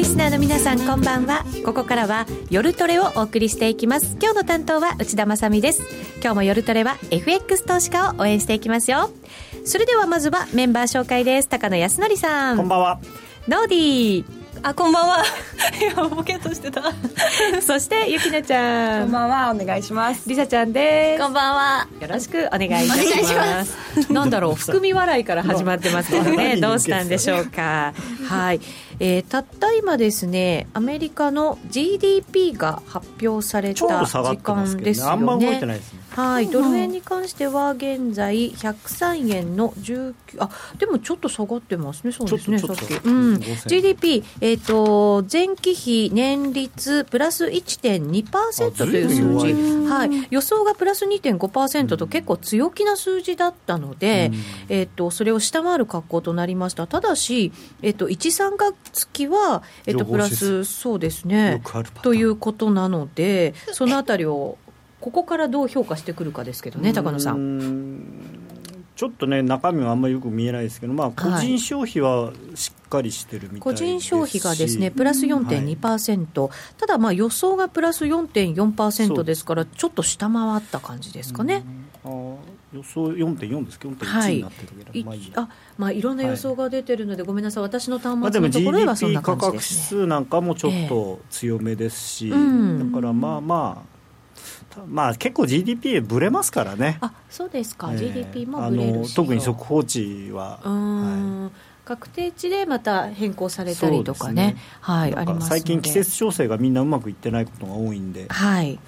リスナーの皆さんこんばんは。ここからは夜トレをお送りしていきます。今日の担当は内田まさです。今日も夜トレは FX 投資家を応援していきますよ。それではまずはメンバー紹介です。高野康則さん。こんばんは。ノーディー。あこんばんは。ボケとしてた。そしてゆきなちゃん。こんばんは。お願いします。りさちゃんです。こんばんは。よろしくお願いいたします。なんだろう含み笑いから始まってますけどね どうしたんでしょうか。はいえー、たった今ですねアメリカの GDP が発表された時間ですよね、あんま動いてないですねはい、ドル円に関しては現在103円の19あでもちょっと下がってますね、そうですね、さっき、うん、GDP、えーと、前期比年率プラス1.2%という数字、はい、予想がプラス2.5%と結構強気な数字だったので、うん、えーと、それを下回る格好となりました、ただし、えーと、1、3月期は、えー、とプラス、そうですね、ということなので、そのあたりをここからどう評価してくるかですけどね、高野さん。ちょっとね、中身はあんまりよく見えないですけど、まあ、個人消費はしっかりしてるみたい、個人消費がですねプラス4.2%、はい、ただ、まあ、予想がプラス4.4%です。から、ちょっと下回った感じですかね。あ予想4.4ですけど、4.1になってるけど、はい、まあいいあまあ、いろんな予想が出てるので、はい、ごめんなさい、私の端末のところはそんな感じで。す、ね、まあ、でも GDP 価格指数なんかもちょっと強めですし、えー、だからまあまあ、まあ、結構 GDP ぶれますからね。あそうですか、えー、GDP もぶれる特に速報値は。はい、確定値でまた変更されたりとかね、ね。はい、あります最近、季節調整がみんなうまくいってないことが多いんで、はい、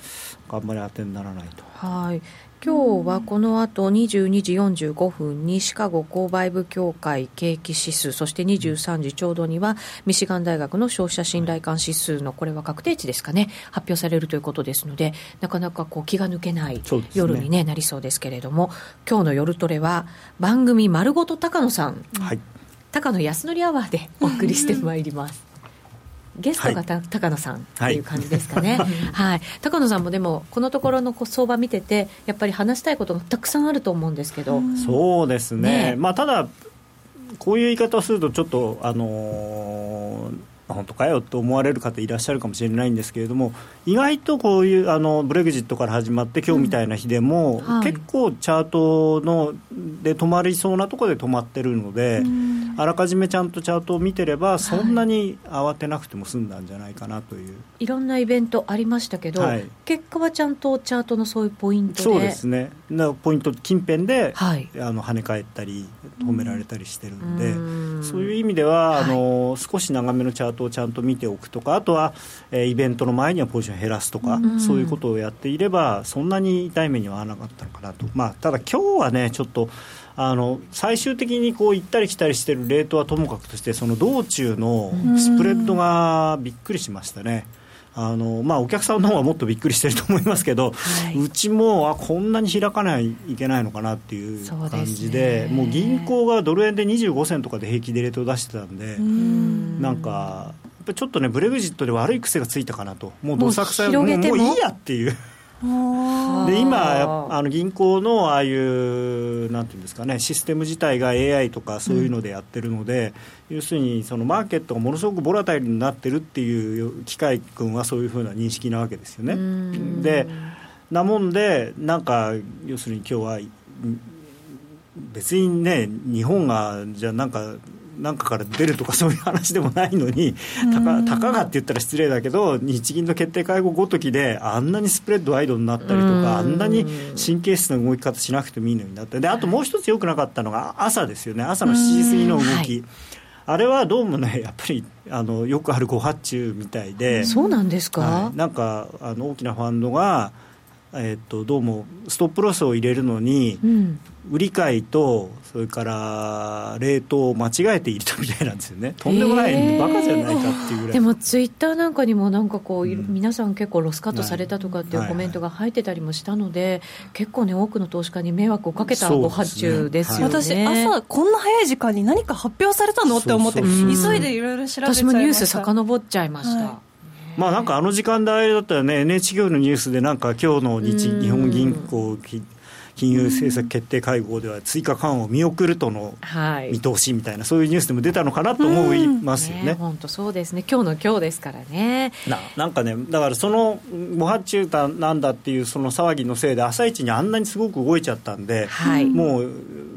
あんまり当てにならないと。はい今日はこの後22時45分にシカゴ購買部協会景気指数そして23時ちょうどにはミシガン大学の消費者信頼感指数のこれは確定値ですかね発表されるということですのでなかなかこう気が抜けない夜に、ね、なりそうですけれども今日の夜トレは番組丸ごと高野さん、はい、高野康則アワーでお送りしてまいります。ゲストがた、はい、高野さんっていう感じですかね、はい、はい、高野さんもでも、このところの相場見てて、やっぱり話したいことがたくさんあると思うんですけど、そうですね、ねまあ、ただ、こういう言い方をすると、ちょっと、あのー本当かよと思われる方いらっしゃるかもしれないんですけれども意外とこういうあのブレグジットから始まって今日みたいな日でも、うん。はい、結構チャートので止まりそうなところで止まってるので、あらかじめちゃんとチャートを見てればそんなに慌てなくても済んだんじゃないかなという、はい、いろんなイベントありましたけど、はい、結果はちゃんとチャートのそういうポイントで。そうですね。ポイント近辺で、はい、あの跳ね返ったり止められたりしてるんで、ん。そういう意味では、あの少し長めのチャートトをちゃんと見ておくとかあとは、えー、イベントの前にはポジション減らすとか、うん、そういうことをやっていればそんなに痛い目には合わなかったのかなと、まあ、ただ今日はねちょっとあの最終的にこう行ったり来たりしてるレートはともかくとしてその道中のスプレッドがびっくりしましたね。あのまあ、お客さんの方はもっとびっくりしてると思いますけど、はい、うちもあこんなに開かないいけないのかなっていう感じで、ね、もう銀行がドル円で25銭とかで平気でレートを出してたんで、ん。なんか、やっぱちょっとね、ブレグジットで悪い癖がついたかなと、もうどさくさも。うもういいやっていう。で今あの銀行のああいうなんていうんですかねシステム自体が AI とかそういうのでやってるので、うん、要するにそのマーケットがものすごくボラタイルになってるっていう機械君はそういうふうな認識なわけですよね。でなもんでなんか要するに今日は別にね日本がじゃあなんかなんかから出るとかそういう話でもないのにたかたかがって言ったら失礼だけど日銀の決定会合ごときであんなにスプレッドワイドになったりとかあんなに神経質な動き方しなくてもいいのになってであともう一つよくなかったのが朝ですよね。朝の7時過ぎの動き。はい。あれはどうもね、やっぱりあのよくある誤発注みたいで、そうなんですか、はい、なんかあの大きなファンドが、えー、っとどうもストップロスを入れるのに、うん、売り買いとそれから冷凍を間違えて入れたみたいなんですよね。とんでもない、えー、バカじゃないかっていうぐらい。でもツイッターなんかにもなんかこう、うん、皆さん結構ロスカットされたとかっていうコメントが入ってたりもしたので、はい。はい、結構ね多くの投資家に迷惑をかけたご発注ですよね、ねはい、私朝こんな早い時間に何か発表されたのって思って急いでいろいろ調べちゃいました。私もニュース遡っちゃいました、まあなんかあの時間帯だったらね NHK のニュースでなんか今日の日日本銀行金融政策決定会合では追加緩和を見送るとの見通しみたいな、そういうニュースでも出たのかなと思いますよね。本当、そうですね、今日の今日ですからね。ななんかね、だからその模範中途なんだっていうその騒ぎのせいで、朝一にあんなにすごく動いちゃったんで、はい、もう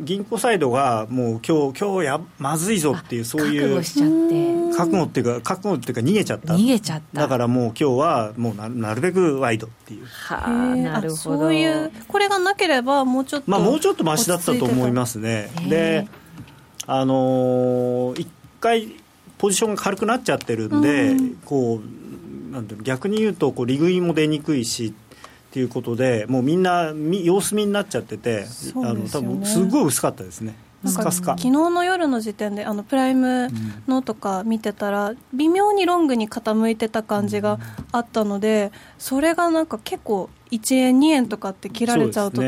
銀行サイドがもう今日今日やまずいぞっていう、そういう覚悟しちゃって。覚悟っていうか、覚悟っていうか、逃げちゃった、逃げちゃった。だからもう今日はもうななるべくワイドっていう。はあ、なるほどそういうこれがなければもうちょっと、まあ、もうちょっとましだったと思いますね。であのー、1回ポジションが軽くなっちゃってるんで、うん、こうなんていう逆に言うとこう利食いも出にくいしっていうことでもうみんな様子見になっちゃってて、ね、あの多分すごい薄かったですね。スカスカ。昨日の夜の時点であのプライムのとか見てたら、微妙にロングに傾いてた感じがあったのでそれがなんか結構1円2円とかって切られちゃうと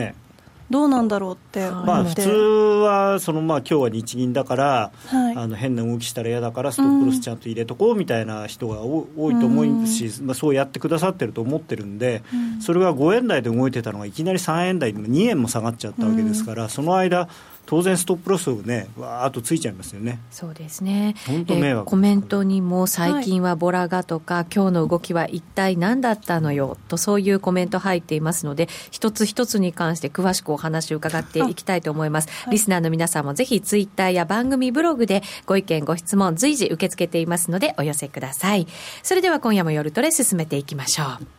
どうなんだろうってまあ、普通はその、まあ今日は日銀だから、はい、あの変な動きしたら嫌だからストップロスちゃんと入れとこうみたいな人が多いと思うし、まあ、そうやってくださってると思ってるんで、それが5円台で動いてたのがいきなり3円台で2円も下がっちゃったわけですから、その間当然ストップロスをねわーっとついちゃいますよね。そうですね。本当迷惑、コメントにも最近はボラがとか、はい、今日の動きは一体何だったのよとそういうコメント入っていますので一つ一つに関して詳しくお話を伺っていきたいと思います、はい、リスナーの皆さんもぜひツイッターや番組ブログでご意見ご質問随時受け付けていますのでお寄せください。それでは今夜も夜トレ進めていきましょう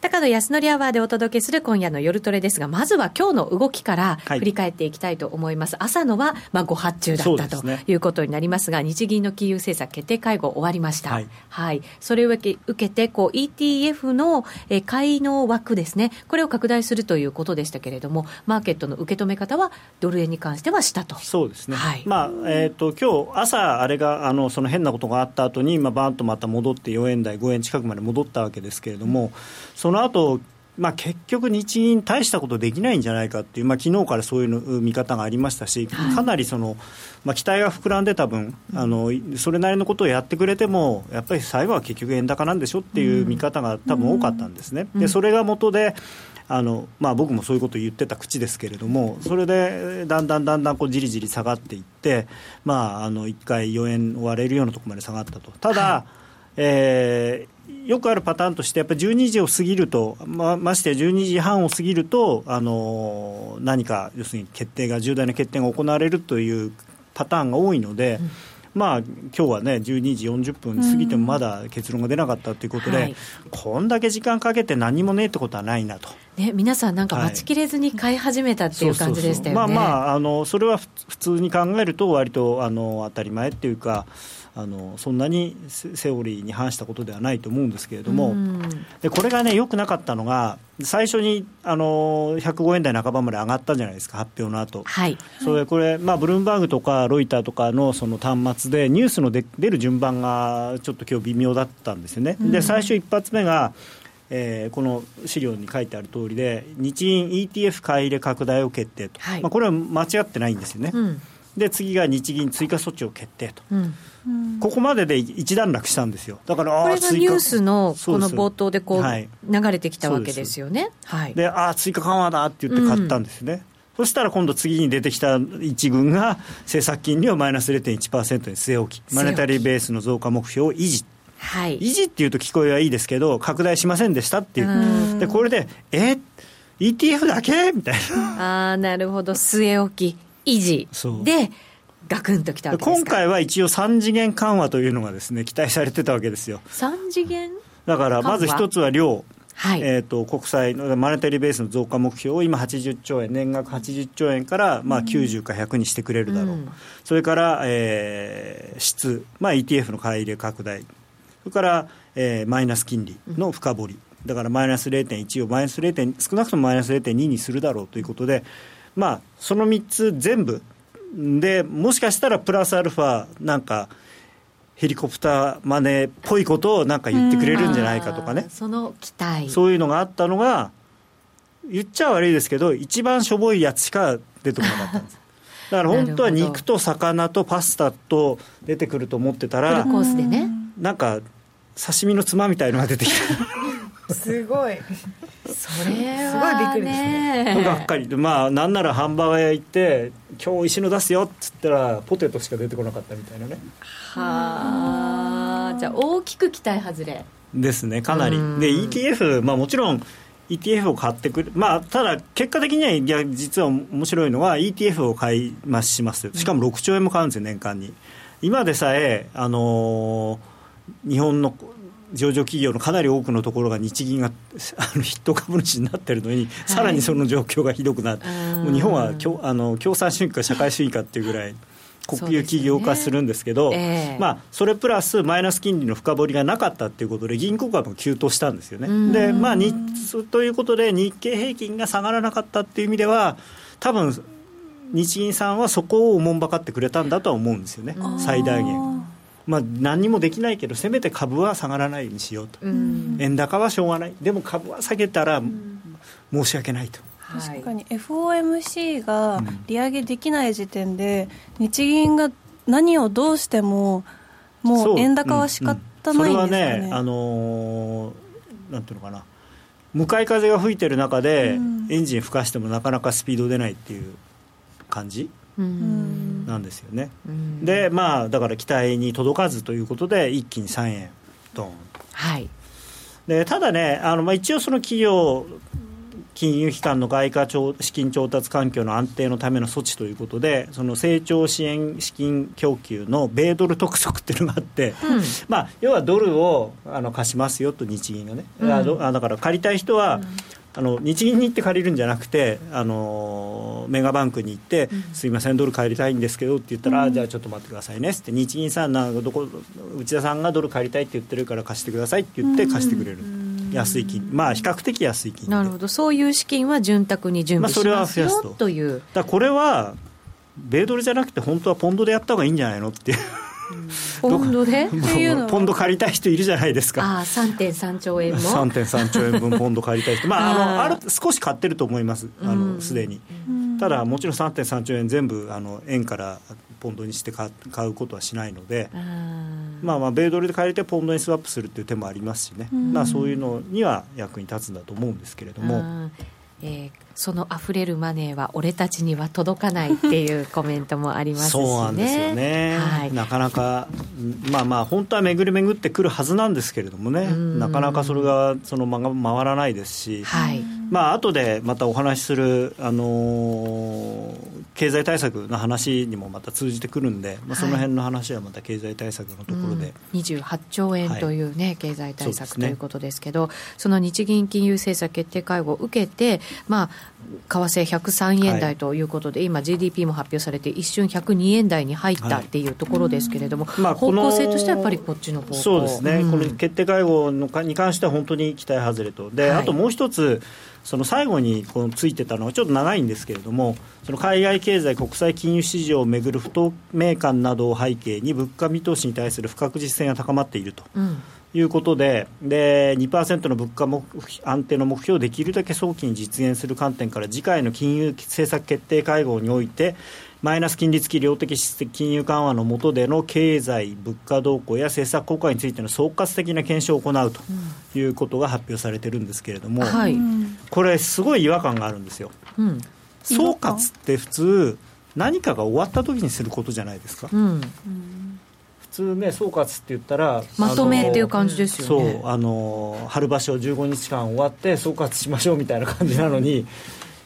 高野康則アワーでお届けする今夜の夜トレですが、まずは今日の動きから振り返っていきたいと思います。はい、朝のは、まあ、ご発注だったということになりますが、すね、日銀の金融政策決定会合終わりました。はい。はい、それを受け受けて、こう、ETF の、え買いの枠ですね、これを拡大するということでしたけれども、マーケットの受け止め方は、ドル円に関してはしたと。そうですね。はい。まあ、えっ、ー、と、今日朝、あれが、あの、その変なことがあった後に、まあ、バーンとまた戻って4円台、5円近くまで戻ったわけですけれども、うんその後まあ結局、日銀、大したことできないんじゃないかっていう、まあ昨日からそういうの見方がありましたし、かなりその、まあ、期待が膨らんでた分あの、それなりのことをやってくれても、やっぱり最後は結局、円高なんでしょっていう見方が多分多かったんですね。でそれが元であのまあ、僕もそういうことを言ってた口ですけれども、それでだんだんだんだんこうじりじり下がっていって、まあ、あの1回4円割れるようなところまで下がったと。ただ、はい、えーよくあるパターンとして、やっぱり12時を過ぎると、まましてや12時半を過ぎると、あの何か、要するに決定が、重大な決定が行われるというパターンが多いので、うんまあ今日はね12時40分過ぎてもまだ結論が出なかったということで、はい、こんだけ時間かけて何もねえってことはないなと。ね、皆さん、なんか待ちきれずに買い始めたっていう感じでしたよね。まあまああのそれは普通に考えると割とあの当たり前っていうか。あのそんなにセオリーに反したことではないと思うんですけれども、でこれがね、よくなかったのが、最初にあの105円台半ばまで上がったじゃないですか、発表の後、はい、それこれ、まあ、ブルームバーグとかロイターとかのその端末で、ニュースの出る順番がちょっと今日微妙だったんですよね。で最初一発目がえー、この資料に書いてある通りで日銀 ETF 買い入れ拡大を決定と、はい、まあ、これは間違ってないんですよね、うん、で次が日銀追加措置を決定と、うんここまでで一段落したんですよ、だからこれがニュースのこの冒頭でこう流れてきたわけですよね。はい、でああ、追加緩和だって言って買ったんですね。うん。そしたら今度次に出てきた一軍が政策金利をマイナス0.1%に据え置き、マネタリーベースの増加目標を維持。はい、維持っていうと聞こえはいいですけど、拡大しませんでしたっていう、でこれで、え？ETF だけ？みたいな。あなるほど、据え置き、維持。で、ガクンときた今回は一応3次元緩和というのがですね期待されてたわけですよ。3次元？だからまず一つは量。はい、えーと、国債のマネタリーベースの増加目標を今80兆円年額80兆円から、まあ、90か100にしてくれるだろう、うん、それから、えー、質、まあ、ETF の買い入れ拡大。それから、えー、マイナス金利の深掘り、だからマイナス0.1をマイナス 0. 少なくともマイナス0.2にするだろうということで、まあ、その3つ全部でもしかしたらプラスアルファなんかヘリコプターマネーっぽいことをなんか言ってくれるんじゃないかとかね、その期待。そういうのがあったのが言っちゃ悪いですけど一番しょぼいやつしか出てこなかったんです。だから本当は肉と魚とパスタと出てくると思ってたらなんか刺身のつまみたいのが出てきたすごい。それは、ね、すごいびっくりですね。がっかり。まあなんならハンバーガー屋行って今日石野出すよっつったらポテトしか出てこなかったみたいなね。はあ。じゃあ大きく期待外れ。ですねかなり。で ETF まあもちろん ETF を買ってくる、まあ、ただ、結果的には、いや、実は面白いのは、ETF を買い増します。しかも6兆円も買うんですよ、年間に。今でさえ、あのー、日本の上場企業のかなり多くのところが日銀が あの筆頭株主になってるのに、はい、さらにその状況がひどくなって、もう日本は共あの共産主義か社会主義かっていうぐらい。国有企業化するんですけど、ね。えー、まあ、それプラスマイナス金利の深掘りがなかったということで、銀行株も急騰したんですよね。でまあ、にということで、日経平均が下がらなかったっていう意味では、多分日銀さんはそこをおもんばかってくれたんだとは思うんですよね、最大限。まあ、何にもできないけど、せめて株は下がらないようにしようと、円高はしょうがない、でも株は下げたら申し訳ないと。確かに FOMC が利上げできない時点で、日銀が何をどうしてももう円高は仕方ないんですかね、うん。うん、それはね、あのー、なんていうのかな。向かい風が吹いてる中で、エンジン吹かしてもなかなかスピード出ないっていう感じ、なんですよね、でまあだから期待に届かずということで一気に3円ドン。はい。でただねあの、まあ、一応その企業金融機関の外貨資金調達環境の安定のための措置ということで、その成長支援資金供給の米ドル特則っていうのがあって、うん、まあ、要はドルをあの貸しますよと、日銀がね、うん、あだから借りたい人は、うんあの日銀に行って借りるんじゃなくてあのメガバンクに行って、うん、すいませんドル借りたいんですけどって言ったら、うん、じゃあちょっと待ってくださいねって。日銀さんなんかどこ内田さんがドル借りたいって言ってるから貸してくださいって言って貸してくれる。うん安い金、まあ、比較的安い金なるほど、そういう資金は潤沢に準備しますよ、まあ、それは増やすとというだこれは、米ドルじゃなくて、本当はポンドでやった方がいいんじゃないのっていう。ポンドで？ポンド借りたい人いるじゃないですか。ああ、3.3兆円も。3.3兆円分ポンド借りたい人。まあ、あの、ある、少し買ってると思います。あの、すでに。ただ、もちろん3.3兆円全部、あの、円からポンドにして買うことはしないので、まあ、まあ米ドルで借りてポンドにスワップするっていう手もありますしね、まあ、そういうのには役に立つんだと思うんですけれども。えー、その溢れるマネーは俺たちには届かないっていうコメントもありますし、ね、そうなんですよね、はい、なかなか、まあまあ、本当は巡り巡ってくるはずなんですけれどもね、なかなかそれがその間が回らないですし、はい、まあ後でまたお話しする、あのー、経済対策の話にもまた通じてくるんで、まあ、その辺の話はまた経済対策のところで、うん、28兆円というね、はい、経済対策ということですけど、その日銀金融政策決定会合を受けて、まあ、為替103円台ということで、はい、今 GDP も発表されて一瞬102円台に入ったっていうところですけれども、はいまあ、方向性としてはやっぱりこっちの方向。そうですね、うん、この決定会合のかに関しては本当に期待外れと。で、あともう一つその最後にこのついてたのはちょっと長いんですけれどもその海外経済国際金融市場をめぐる不透明感などを背景に物価見通しに対する不確実性が高まっていると。うんいうことでで2%の物価目安定の目標をできるだけ早期に実現する観点から次回の金融政策決定会合においてマイナス金利付き量的質的金融緩和の下での経済、物価動向や政策効果についての総括的な検証を行うということが発表されてるんですけれども、はい、これ、すごい違和感があるんですよ。うん、総括って普通何かが終わった時にすることじゃないですか。うん。通ね総括って言ったらまとめっていう感じですよね。そうあの春場所15日間終わって総括しましょうみたいな感じなのに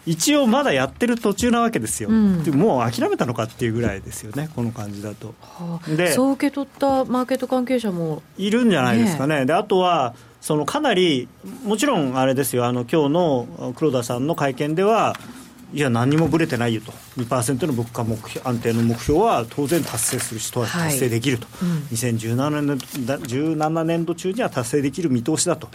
一応まだやってる途中なわけですよ、うん、もう諦めたのかっていうぐらいですよねこの感じだと、はあ、でそう受け取ったマーケット関係者もいるんじゃないですかね、ねであとはそのかなりもちろんあれですよあの今日の黒田さんの会見ではいや、何もぶれてないよと、2%の物価目標安定の目標は当然達成する人は達成できると、はいうん、2017年 ,17 年度中には達成できる見通しだと。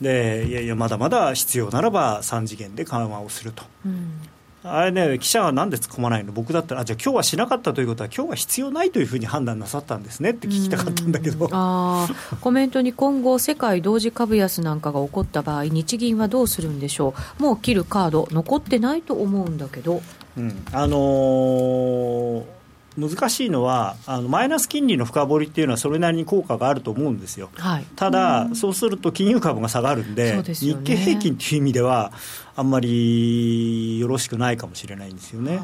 でいやいやまだまだ必要ならば3次元で緩和をすると、うん、あれね、記者はなんで突っ込まないの、僕だったら、あじゃあ、今日はしなかったということは、今日は必要ないというふうに判断なさったんですねって聞きたかったんだけど。あコメントに今後、世界同時株安なんかが起こった場合、日銀はどうするんでしょう、もう切るカード、残ってないと思うんだけど。うん、あのー難しいのはあのマイナス金利の深掘りっていうのはそれなりに効果があると思うんですよ、はい、ただ、そうすると金融株が下がるんで、でね、日経平均という意味ではあんまりよろしくないかもしれないんですよね。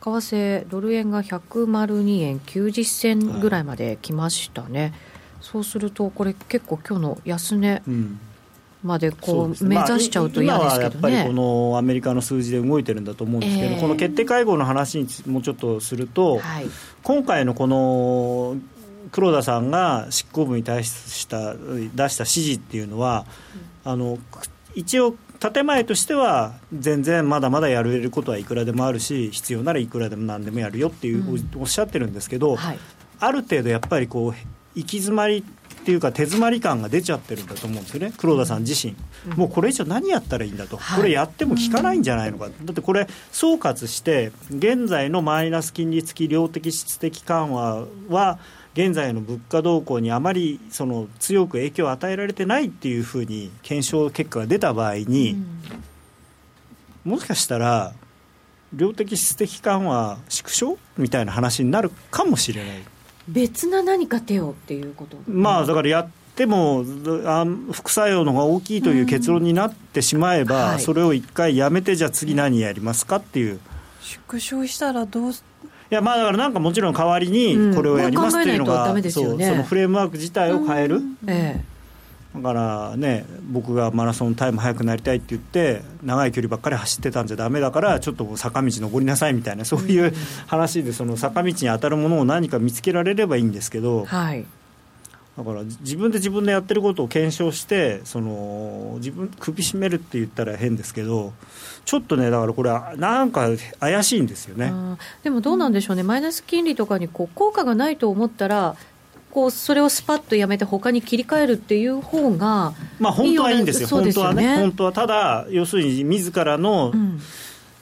為替ドル円が102円90銭ぐらいまで来ましたね、はい、そうするとこれ結構今日の安値、うんまでこう目指しちゃうと嫌ですけど、ね。まあ、今はやっぱりこのアメリカの数字で動いてるんだと思うんですけど、えー、この決定会合の話にもうちょっとすると、はい、今回のこの黒田さんが執行部に対した出した指示っていうのは、うん、あの一応建前としては全然まだまだやれることはいくらでもあるし必要ならいくらでも何でもやるよっていう、うん、おっしゃってるんですけど、はい、ある程度やっぱりこう行き詰まりっていうか手詰まり感が出ちゃってるんだと思うんですよね。黒田さん自身、うん、もうこれ以上何やったらいいんだと、はい、これやっても効かないんじゃないのか、だってこれ総括して現在のマイナス金利付き量的質的緩和は現在の物価動向にあまりその強く影響を与えられてないっていうふうに検証結果が出た場合に、うん、もしかしたら量的質的緩和縮小みたいな話になるかもしれない。別な何か手をっていうこと。まあだからやってもあ副作用の方が大きいという結論になってしまえば、はい、それを一回やめてじゃあ次何やりますかっていう。縮小したらどういやまあだからなんかもちろん代わりにこれをやりますっていうのが、うん。ね、そのフレームワーク自体を変える、ええだからね僕がマラソンタイム速くなりたいって言って長い距離ばっかり走ってたんじゃだめだからちょっと坂道登りなさいみたいなそういう話でその坂道に当たるものを何か見つけられればいいんですけど、はい、だから自分で自分でやってることを検証してその自分首絞めるって言ったら変ですけどちょっとねだからこれはなんか怪しいんですよね。でもどうなんでしょうね。マイナス金利とかにこう効果がないと思ったらこうそれをスパッとやめて他に切り替えるっていう方がまあ本当はいいんですよ、本当はね、本当はただ、要するに自らの、うん、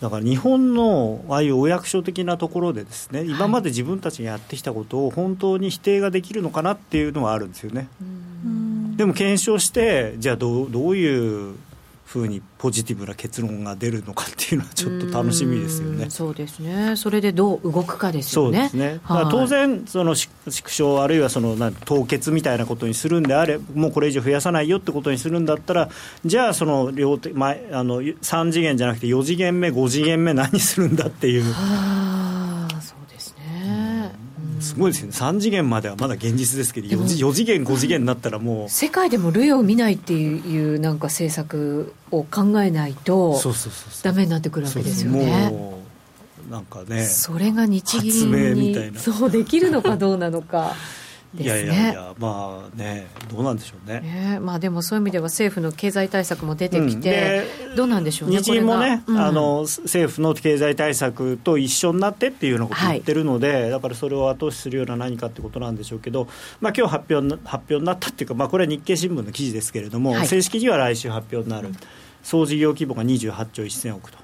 だから日本のああいうお役所的なところで、ですね今まで自分たちがやってきたことを本当に否定ができるのかなっていうのはあるんですよね。でも検証して、じゃあどうどういうふうにポジティブな結論が出るのかっていうのはちょっと楽しみですよね。そうですね。それでどう動くかですよね。そうですね。はい、当然その縮小あるいはそのな凍結みたいなことにするんであれもうこれ以上増やさないよってことにするんだったらじゃあその両手前あの三次元じゃなくて四次元目五次元目何するんだっていう。すごいですよね。3次元まではまだ現実ですけど 4, 次4次元5次元になったらもう。世界でも類を見ないっていうなんか政策を考えないとダメになってくるわけですよね。なんかねそれが日銀にそうできるのかどうなのか いやいやいや、まあね、どうなんでしょうね。ねまあ、でもそういう意味では政府の経済対策も出てきて、うん、どうなんでしょうね、日銀もね、うん、あの、政府の経済対策と一緒になってっていうようなことを言ってるので、はい、だからそれを後押しするような何かってことなんでしょうけど、まあ今日発表発表になったっていうか、まあ、これは日経新聞の記事ですけれども、はい、正式には来週発表になる、総事業規模が28兆1000億と。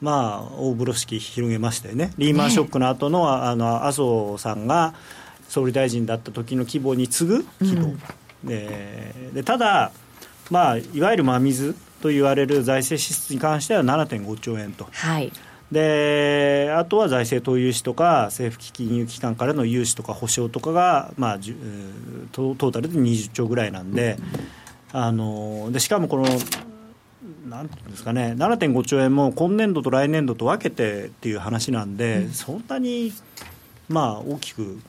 まあ、大風呂敷広げましたよね、リーマンショックの後の、ね、あの麻生さんが、総理大臣だった時の規模に次ぐ規模、うん、ででただ、まあ、いわゆる真水と言われる財政支出に関しては7.5兆円と。はい。であとは財政投融資とか政府金融機関からの融資とか保証とかが、まあ、トトータルで20兆ぐらいなんで,、あのでしかもこのなんていうんですかね7.5兆円も今年度と来年度と分けてっていう話なんで、うん、そんなに、まあ、大きく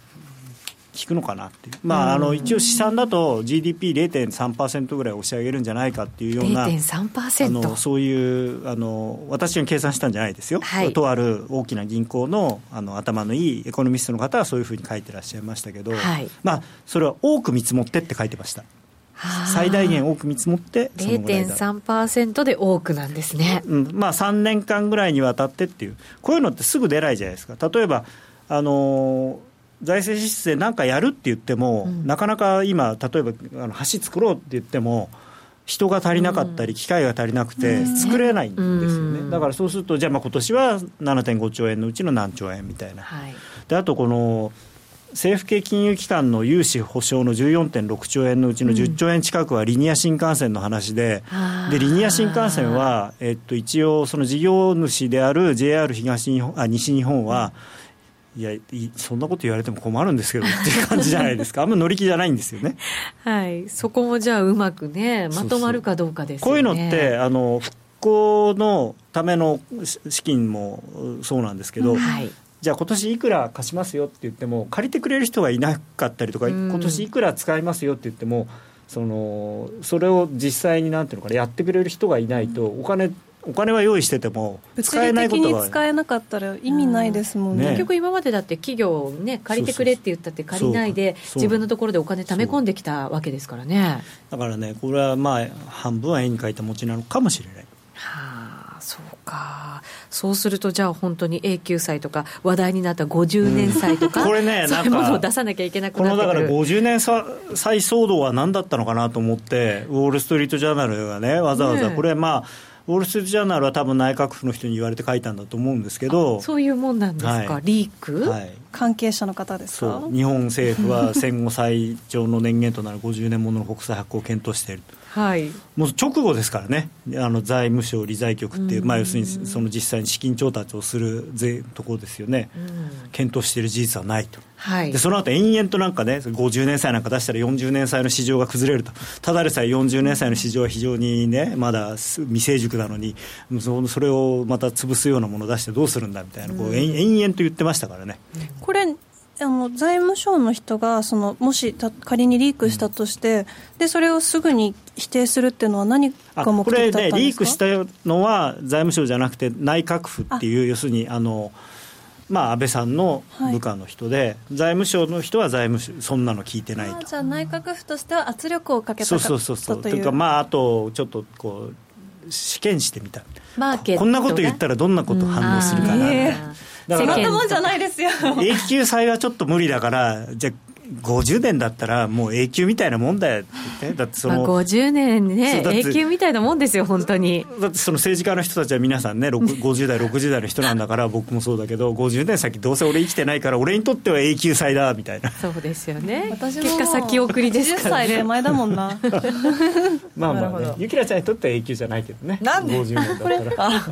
効くのかなっていう、まあ、あの一応試算だと GDP0.3% ぐらい押し上げるんじゃないかっていうようなあのそういうあの私が計算したんじゃないですよ、はい、とある大きな銀行のあの頭のいいエコノミストの方はそういうふうに書いてらっしゃいましたけど、はい、まあ、それは多く見積もってって書いてました。最大限多く見積もって0.3%で多くなんですね、うん。まあ、3年間ぐらいにわたってっていう。こういうのってすぐ出ないじゃないですか。例えばあのー財政支出で何かやるって言っても、うん、なかなか今、例えばあの橋作ろうって言っても、人が足りなかったり、機械が足りなくて、作れないんですよね、だからそうすると、じゃあ、今年は7.5兆円のうちの何兆円みたいな、はい、であとこの政府系金融機関の融資保証の14.6兆円のうちの10兆円近くはリニア新幹線の話で、うん、でリニア新幹線は、えっと、一応、その事業主である JR 東日本あ西日本は、いやそんなこと言われても困るんですけど っていう感じじゃないですか。あんま乗り気じゃないんですよね。はい。そこもじゃあうまくねまとまるかどうかです、ね、こういうのってあの復興のための資金もそうなんですけど、はい、じゃあ今年いくら貸しますよって言っても借りてくれる人がいなかったりとか、今年いくら使いますよって言ってもそのそれを実際になんていうのかなやってくれる人がいないとお金お金は用意してても使えないことに使えなかったら意味ないですもんね、結局今までだって企業ね借りてくれって言ったって借りないで自分のところでお金貯め込んできたわけですからね。だからねこれはまあ半分は絵に描いた餅なのかもしれない。はあそうか。そうするとじゃあ本当に永久債とか話題になった50年債とか、うん、これねそういうものを出さなきゃいけなくなってこのだから50年債騒動は何だったのかなと思ってウォール・ストリート・ジャーナルがねわざわざこれまあ、ウォール・ストリート・ジャーナルは多分内閣府の人に言われて書いたんだと思うんですけど。そういうもんなんですか、はい、リーク、はい、関係者の方ですか？日本政府は戦後最長の年限となる50年ものの国債発行を検討しているはい、もう直後ですからね、あの財務省理財局っていう、まあ、要するにその実際に資金調達をするぜところですよね、検討している事実はないと、はい、でその後延々となんかね、50年債なんか出したら40年債の市場が崩れると、ただでさえ40年債の市場は非常にね、まだ未成熟なのに、それをまた潰すようなものを出してどうするんだみたいな、こう延々と言ってましたからね。これあの財務省の人がそのもし仮にリークしたとして、うん、でそれをすぐに否定するっていうのは何が目的だったんですか？これねリークしたのは財務省じゃなくて内閣府っていう要するにあのまあ、安倍さんの部下の人で、はい、財務省の人は財務省そんなの聞いてないと。じゃあ内閣府としては圧力をかけたそうそうそうそう。というかまああとちょっとこう試験してみた。マーケットこんなこと言ったらどんなこと反応するかなみだからそんなもんじゃないですよ。永久債はちょっと無理だからじゃあ50年だったらもう永久みたいなもんだよってだってその、まあ、50年ね永久みたいなもんですよ本当に。だってその政治家の人たちは皆さんね50 代60代の人なんだから僕もそうだけど50年先どうせ俺生きてないから俺にとっては永久債だみたいな。そうですよね。私結果先送りですから、ね、10歳で前だもんな。まあまあね。ゆきらちゃんにとっては永久じゃないけどね。なんで？50年だったら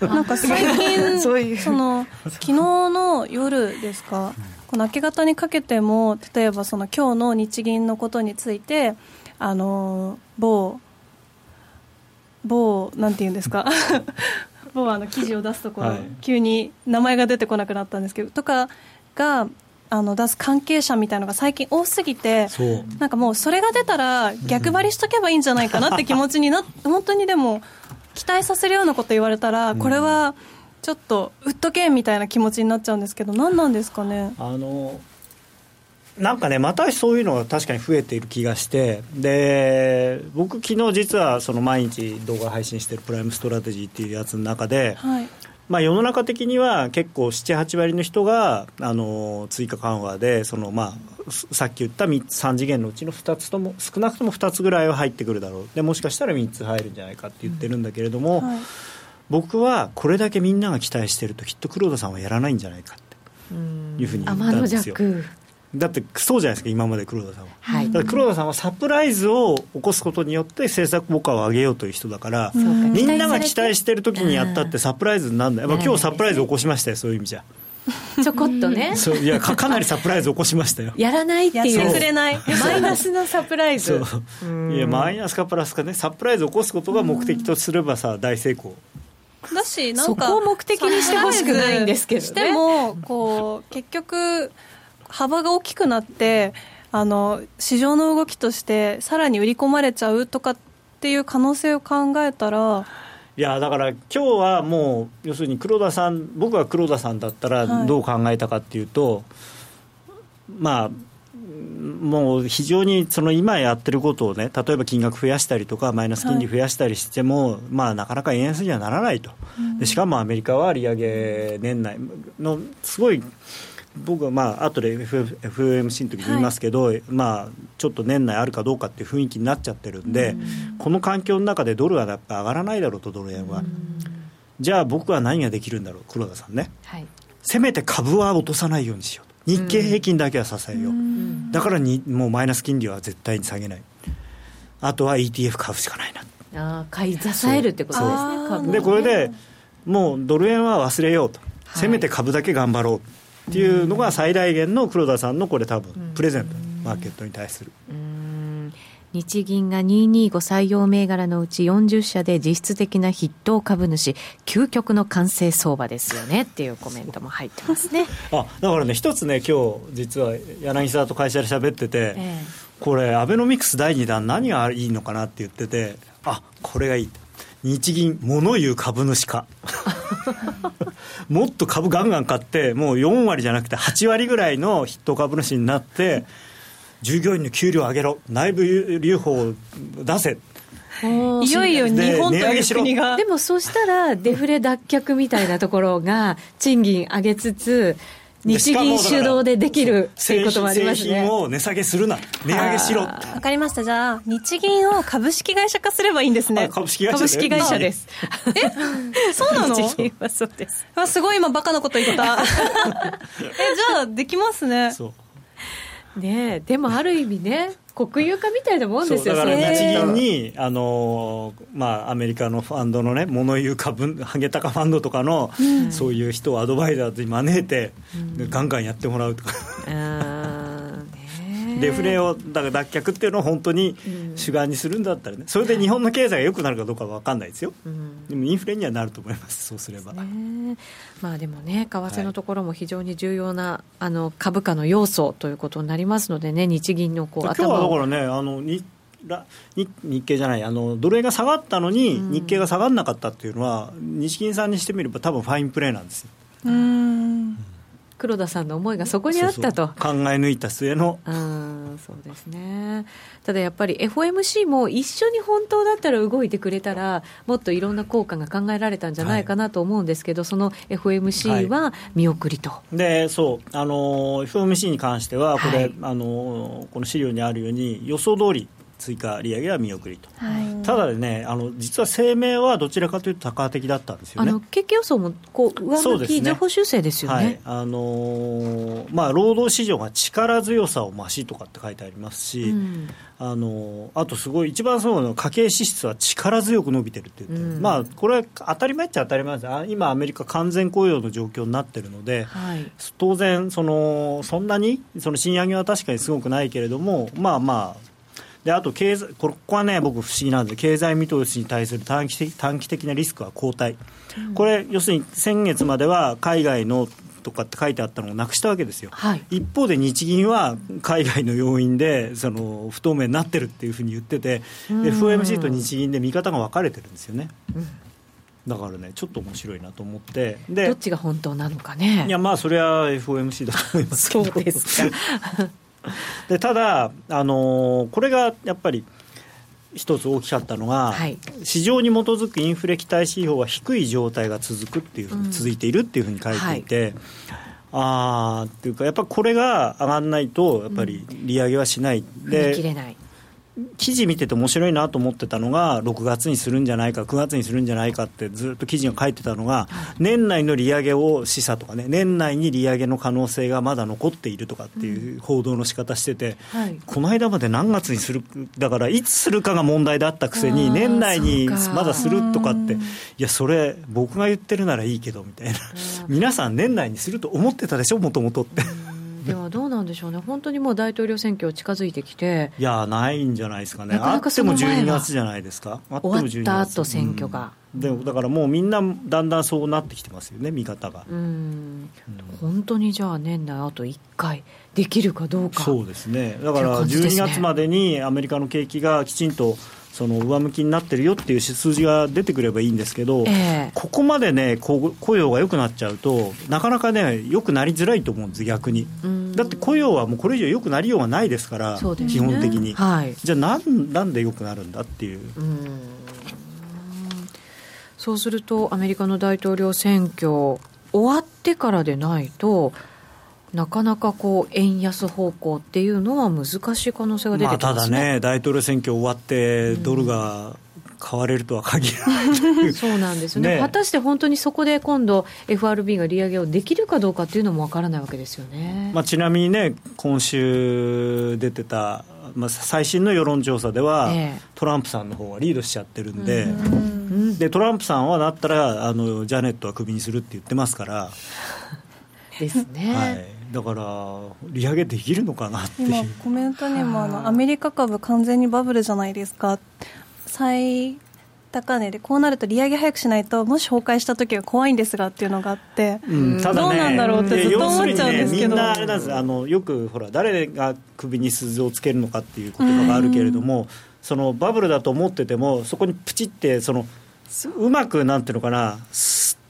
なんか最近 その昨日の夜ですかこの明け方にかけても例えばその今日の日銀のことについてあの某某なんていうんですか 某あの記事を出すところ、はい、急に名前が出てこなくなったんですけどとかがあの出す関係者みたいなのが最近多すぎてなんかもうそれが出たら逆張りしとけばいいんじゃないかなって気持ちにな本当にでも期待させるようなこと言われたら、これはちょっと売っとけみたいな気持ちになっちゃうんですけど何なんですかね？あのなんかねまたそういうのが確かに増えている気がしてで僕昨日実はその毎日動画配信してるプライムストラテジーっていうやつの中で、はいまあ、世の中的には結構78割の人があの追加緩和でその、まあ、さっき言った3次元のうちの2つとも少なくとも2つぐらいは入ってくるだろう。でもしかしたら3つ入るんじゃないかって言ってるんだけれども、うんはい、僕はこれだけみんなが期待してるときっと黒田さんはやらないんじゃないかって。いうふうに言ったんですよ。だってそうじゃないですか今まで黒田さんは、はい、だ黒田さんはサプライズを起こすことによって政策効果を上げようという人だから、みんなが期待してる時にやったってサプライズになるんだよ、まあ、今日サプライズ起こしましたよそういう意味じゃ。ちょこっとね。そういやかかなりサプライズ起こしましたよ。やらないっていう。くれない。マイナスのサプライズ。いやマイナスかプラスかね。サプライズ起こすことが目的とすればさ大成功。だしなんかそこを目的にしてほしくないんですけどね。してもこう結局幅が大きくなってあの市場の動きとしてさらに売り込まれちゃうとかっていう可能性を考えたらいやだから今日はもう要するに黒田さん僕が黒田さんだったらどう考えたかっていうと、はい、まあもう非常にその今やってることをね例えば金額増やしたりとかマイナス金利増やしたりしても、はい、まあ、なかなか円安にはならないと、でしかもアメリカは利上げ年内のすごい僕はまあ後で FOMC の時に言いますけど、はい、まあ、ちょっと年内あるかどうかっていう雰囲気になっちゃってるんで、ん。この環境の中でドルはやっぱ上がらないだろうと、ドル円は。じゃあ僕は何ができるんだろう、黒田さんね、はい、せめて株は落とさないようにしよう。と、日経平均だけは支えよう、うだからにもうマイナス金利は絶対に下げない、あとは ETF 買うしかないな。あ買い支えるってことですね、でこれでもうドル円は忘れようと、せめて株だけ頑張ろう。っていうのが最大限の黒田さんのこれ多分プレゼントマーケットに対する。日銀が225採用銘柄のうち40社で実質的な筆頭株主究極の完成相場ですよねっていうコメントも入ってますね。あだからね一つね今日実は柳沢と会社で喋ってて、えー、これアベノミクス第2弾何がいいのかなって言っててあこれがいい日銀物言う株主化もっと株ガンガン買ってもう4割じゃなくて8割ぐらいの筆頭株主になって従業員の給料上げろ。内部留保を出せ。いよいよ日本という国が。でもそうしたらデフレ脱却みたいなところが賃金上げつつ日銀主導でできるっていうこともありますね。製品を値下げするな、値上げしろ。わかりました。じゃあ、日銀を株式会社化すればいいんですね。株式会社株式会社です。え そうなの？日銀はそうです。あすごい今バカなこと言った。え、じゃあ、できますね。そう。ねでもある意味ね国有化みたいなもんですよだから日銀にあの、まあ、アメリカのファンドのね物言う株ハゲタカファンドとかの、うん、そういう人をアドバイザーに招いて、うん、ガンガンやってもらうとか。デフレをだから脱却っていうのを本当に主眼にするんだったらね、それで日本の経済が良くなるかどうかは分かんないですよ、うん、でもインフレにはなると思います、そうすれば。まあ、でもね、為替のところも非常に重要な、はい、あの株価の要素ということになりますのでね、日銀のこう今日はだからねあの日日経じゃないあのドル円が下がったのに日経が下がらなかったっていうのは、日銀さんにしてみれば多分ファインプレーなんですよ。うん黒田さんの思いがそこにあったと。考え抜いた末の。うんそうですね。ただやっぱり FOMC も一緒に本当だったら動いてくれたらもっといろんな効果が考えられたんじゃないかなと思うんですけど、はい、その FOMC は見送りと、はい、でそうあの FOMC に関してはこれ、はい、あのこの資料にあるように予想通り追加利上げは見送りと、はい、ただねあの実は声明はどちらかというと多価的だったんですよね。景気予想もこう上向き、情報修正ですよね、はい、あのー、まあ、労働市場が力強さを増しとかって書いてありますし、うん、あのあとすごい一番そうの家計支出は力強く伸びてるって言って、うん、まあこれは当たり前っちゃ当たり前です。今アメリカ完全雇用の状況になってるので、はい、当然そのそんなにその賃上げは確かにすごくないけれどもまあまあであと経済、ここはね、僕、不思議なんで、経済見通しに対する短期的短期的なリスクは後退、うん、これ、要するに先月までは海外のとかって書いてあったのをなくしたわけですよ、はい、一方で日銀は海外の要因でその不透明になってるっていうふうに言ってて、FOMC と日銀で見方が分かれてるんですよね。うん。だからね、ちょっと面白いなと思って、でどっちが本当なのかね。いや、まあ、それは FOMC だと思いますけど。そうですか でただ、あのー、これがやっぱり一つ大きかったのが、はい、市場に基づくインフレ期待指標は低い状態が続くっていう、うん、続いているっていうふうに書いていて、はい、あっていうかやっぱこれが上がらないとやっぱり利上げはしない、うん、で記事見てて面白いなと思ってたのが、6月にするんじゃないか、9月にするんじゃないかってずっと記事が書いてたのが、年内の利上げを示唆とかね、年内に利上げの可能性がまだ残っているとかっていう報道の仕方してて、うんはい、この間まで何月にする、だからいつするかが問題だったくせに、年内にまだするとかって、いや、それ、僕が言ってるならいいけどみたいな、皆さん、年内にすると思ってたでしょ、もともとって。ではどうなんでしょうね、本当にもう大統領選挙近づいてきて、いや、ないんじゃないですかね、なかなかそのあっても12月じゃないですか、終わった後選挙が、うん、でだからもうみんな、だんだんそうなってきてますよね、見方が。うん、うん、本当にじゃあ、年内あと1回できるかどうか。そうですね、だから12月までにアメリカの景気がきちんとその上向きになってるよっていう数字が出てくればいいんですけど、えー、ここまでね雇用が良くなっちゃうとなかなかね良くなりづらいと思うんです逆に。だって雇用はもうこれ以上良くなりようがないですから、ね、基本的に、はい、じゃあなんなんで良くなるんだっていう。そうするとアメリカの大統領選挙終わってからでないとなかなかこう円安方向っていうのは難しい可能性が出てきます、ね、まあ、ただね、大統領選挙終わって、ドルが買われるとは限らない、うん、そうなんですね、ね、果たして本当にそこで今度、FRB が利上げをできるかどうかっていうのもわからないわけですよね、まあ、ちなみにね、今週出てた、まあ、最新の世論調査では、ええ、トランプさんの方がリードしちゃってるんで、ん。でトランプさんはだったらあの、ジャネットはクビにするって言ってますから。ですね。はいだから利上げできるのかなって今コメントにもあのアメリカ株完全にバブルじゃないですか。最高値でこうなると利上げ早くしないともし崩壊した時は怖いんですがっていうのがあって、うん、ね、どうなんだろうってずっと思っちゃうんですけど、ね、みんなあれなんです。あのよくほら誰が首に鈴をつけるのかっていう言葉があるけれども、そのバブルだと思っててもそこにプチってそのうまくなんていうのかな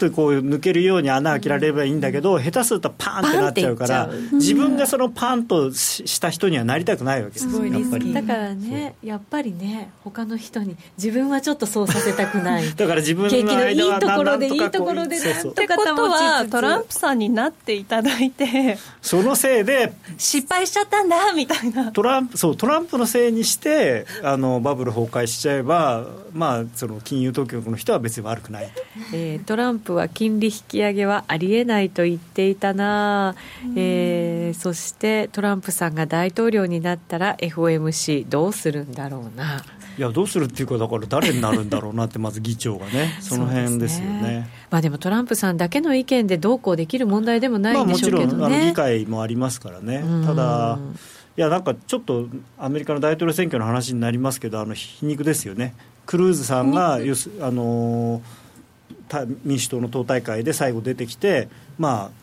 とこう抜けるように穴開けられればいいんだけど、うん、下手するとパーンってなっちゃうから自分がそのパンとした人にはなりたくないわけですすやっぱり。だからねやっぱりね他の人に自分はちょっとそうさせたくない。だから自分のいいところでいいところでそうそう。ってことはトランプさんになっていただいて。そのせいで失敗しちゃったんだみたいな。トランプそうトランプのせいにしてあのバブル崩壊しちゃえばまあその金融当局の人は別に悪くない、えー、トランプは金利引き上げはありえないと言っていたな、えー、そしてトランプさんが大統領になったら FOMC どうするんだろうな。いやどうするっていうか、だから誰になるんだろうなって、まず議長がね、その辺ですよね。ね、まあ、でもトランプさんだけの意見でどうこうできる問題でもないんでしょうけど、ね、まあ、もちろんあの議会もありますからね、ただ、いやなんかちょっとアメリカの大統領選挙の話になりますけど、あの皮肉ですよね、クルーズさんが、あのー民主党の党大会で最後出てきて、まあ、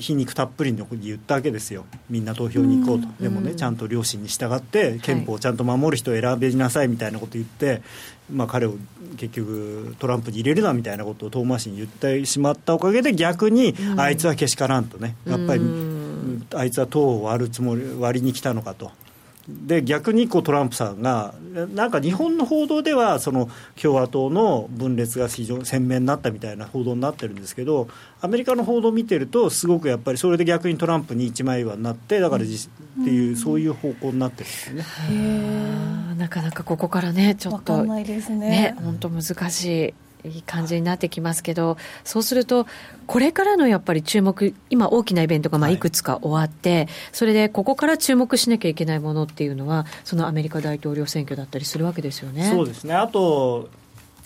皮肉たっぷりに言ったわけですよ、みんな投票に行こうと、でもね、ちゃんと両親に従って、憲法をちゃんと守る人を選べなさいみたいなこと言って、まあ、彼を結局、トランプに入れるなみたいなことを遠回しに言ってしまったおかげで、逆に、あいつはけしからんとね、やっぱり、あいつは党を割るつもり、割りに来たのかと。で逆にこうトランプさんが、なんか日本の報道では、その共和党の分裂が非常に鮮明になったみたいな報道になってるんですけど、アメリカの報道を見てると、すごくやっぱりそれで逆にトランプに一枚岩になって、だからじ、っていう、そういう方向になってるんですよね。なかなかここからね、ちょっと、ねね、本当難しい。いい感じになってきますけど、そうすると、これからのやっぱり注目、今、大きなイベントがまあい。くつか終わって、はい、それでここから注目しなきゃいけないものっていうのは、そのアメリカ大統領選挙だったりするわけですよね。そうですね。あと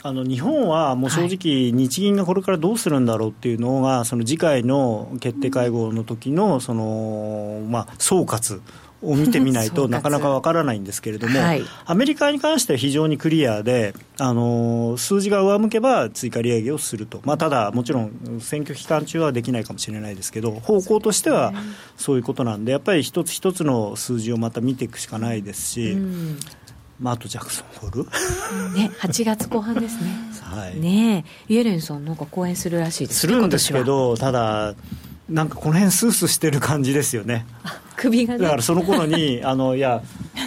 あの日本はもう正直、日銀がこれからどうするんだろうっていうのが、その次回の決定会合の時のそのまあ総括を見てみないとなかなかわからないんですけれども、はい、アメリカに関しては非常にクリアで、あの数字が上向けば追加利上げをすると、まあ、ただ、もちろん選挙期間中はできないかもしれないですけど、方向としてはそういうことなんで、やっぱり一つ一つの数字をまた見ていくしかないですし。うん。まあ、あとジャクソンホール、ね、8月後半ですね、はい、ねイエレンさん、なんか講演するらしいですするんですけど、ただ、なんかこの辺スースーしてる感じですよね。首が、ね、だからその頃に あのいや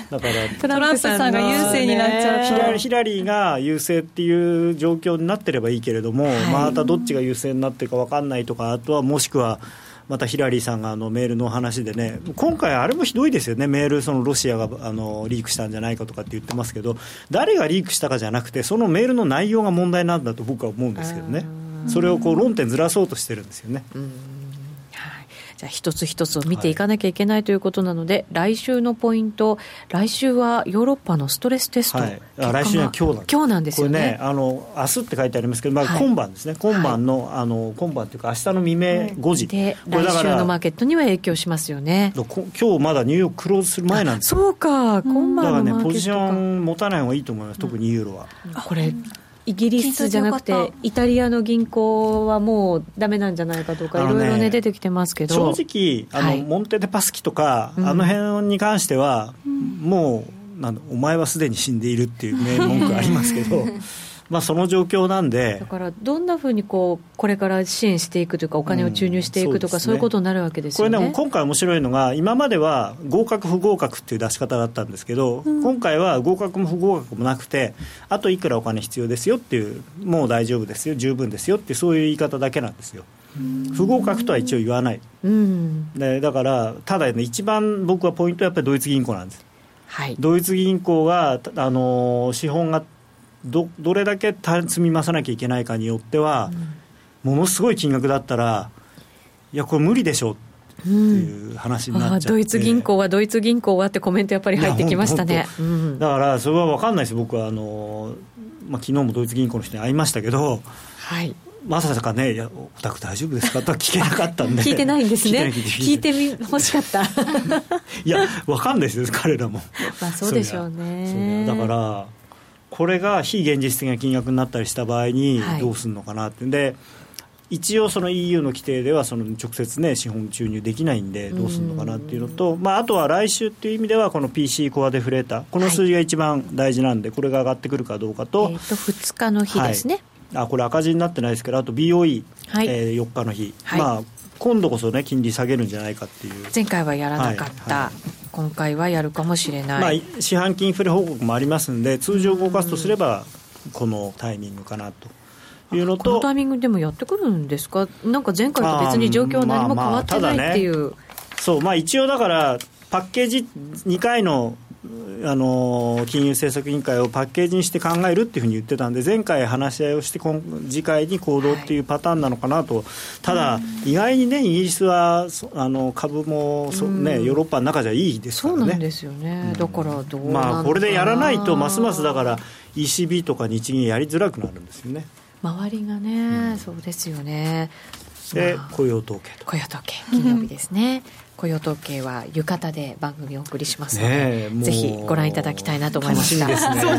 だからトランプさんが優勢になっちゃうヒラリーが優勢っていう状況になってればいいけれども、はい、またどっちが優勢になってるか分かんないとかあとはもしくはまたヒラリーさんがあのメールの話でね、今回、あれもひどいですよね、メール、そのロシアがあのリークしたんじゃないかとかって言ってますけど、誰がリークしたかじゃなくて、そのメールの内容が問題なんだと僕は思うんですけどね、それをこう論点ずらそうとしてるんですよね。じゃあ一つ一つを見ていかなきゃいけないということなので、はい、来週のポイント、来週はヨーロッパのストレステスト、はい、来週は今日なん今日なんですよね。ねあの明日って書いてありますけど、まあ、今晩ですね、はい、今晩のあの今晩というか、明日の未明5時、で来週のマーケットには影響しますよね。今日まだニューヨーククローズする前なんですそうか、今晩のだからね、ポジション持たない方がいいと思います、特にユーロは。これイギリスじゃなくて、イタリアの銀行はもうだめなんじゃないかとか、いろいろね、出てきてますけど。正直あの、はい、モンテデパスキとか、あの辺に関しては、うん、もうなんお前はすでに死んでいるっていう名文句ありますけど。まあ、その状況なんでだからどんなふうにこうこれから支援していくというか、お金を注入していくとか、うんそうね、そういうことになるわけですよね。これね、今回面白いのが、今までは合格、不合格っていう出し方だったんですけど、うん、今回は合格も不合格もなくて、あといくらお金必要ですよっていう、もう大丈夫ですよ、十分ですよってそういう言い方だけなんですよ。不合格とは一応言わない、うん、でだから、ただ、ね、一番僕はポイントはやっぱりドイツ銀行なんです。はい、ドイツ銀行が、あの資本がどどれだけ積み増さなきゃいけないかによっては、うん、ものすごい金額だったらいやこれ無理でしょっていう話になっちゃって、うん、ドイツ銀行はドイツ銀行はってコメントやっぱり入ってきましたね、うん、だからそれは分かんないです僕はあの、まあ、昨日もドイツ銀行の人に会いましたけど、はい、まさかね、いや、お宅大丈夫ですかとは聞けなかったんで。聞いてないんですね。聞いてみ欲しかった。いや、わかんないですよ、彼らも。まあそうでしょうね。だから、これが非現実的な金額になったりした場合に、どうするのかなって。で、一応その EU の規定ではその直接ね資本注入できないんでどうするのかなっていうのと、まあ、あとは来週っていう意味ではこの PC コアデフレーター。この数字が一番大事なんでこれが上がってくるかどうかと,、えー、と2日の日ですね、はい、あこれ赤字になってないですけどあと BOE、はい。えー、4日の日、はい、まあ今度こそね金利下げるんじゃないかっていう。前回はやらなかった、はいはい、今回はやるかもしれない、まあ、四半期インフレ報告もありますんで通常動かすとすればこのタイミングかなと。いうのと。このタイミングでもやってくるんですか、なんか前回と別に状況は何も変わってないっていう。まあまあね、そうまあ、一応だから、パッケージ2回のあの金融政策委員会をパッケージにして考えるっていうふうに言ってたんで前回話し合いをして今次回に行動っていうパターンなのかなと、はい、ただ、意外にねイギリスはあの株もそ、ね、ヨーロッパの中じゃいいですからね。そうなんですよね、だからどうまあこれでやらないとますますだから ECB とか日銀やりづらくなるんですよね。周りがね、うん、そうですよね。で、雇用統計雇用統計金曜日ですね雇用統計は浴衣で番組をお送りしますので、ぜひご覧いただきたいなと思いました。ね、そっちそっ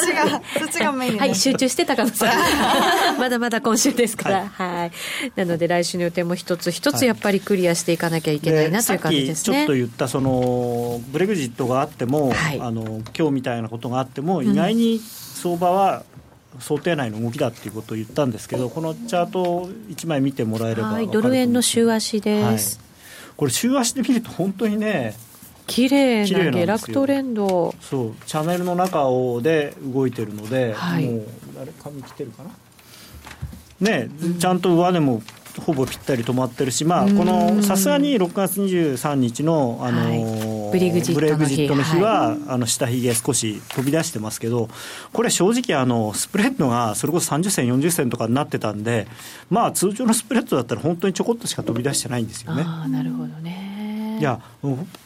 ちがそっちがメイン、ね、はい、集中してたかさん。まだまだ今週ですから、はい、はい。なので来週の予定も一つ一つやっぱりクリアしていかなきゃいけないな、という感じですね。ちょっと言ったそのブレグジットがあっても、はい、あの今日みたいなことがあっても意外に相場は、想定内の動きだっていうことを言ったんですけど、このチャートを1枚見てもらえればドル円の週足です、はい、これ、週足で見ると、本当にね、綺麗な下落トレンド。そうチャンネルの中をで動いてるので、はい、もう誰紙来てるかな？ね、ちゃんと上値もほぼぴったり止まってるし、まあ、このさすがに6月23日の、あのーはい、ブレグジットの日は、はい、あの下髭少し飛び出してますけど、これ、正直あの、スプレッドがそれこそ30銭、40銭とかになってたんで、まあ、通常のスプレッドだったら、本当にちょこっとしか飛び出してないんですよね。あなるほどね。いや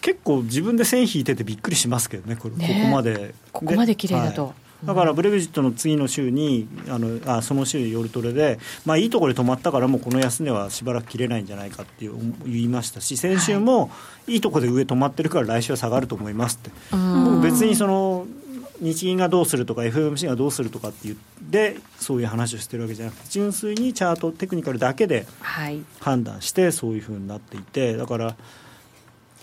結構自分で線引いててびっくりしますけどねこれ、ね、ここまで。ここまで綺麗だと、はいだからブレグジットの次の週にあのあその週夜トレで、まあ、いいところで止まったからもうこの安値はしばらく切れないんじゃないかって言いましたし先週もい。いところで上止まってるから来週は下がると思いますって、もう別にその日銀がどうするとか FOMC がどうするとかって言ってそういう話をしてるわけじゃなくて純粋にチャートテクニカルだけで判断してそういうふうになっていてだから。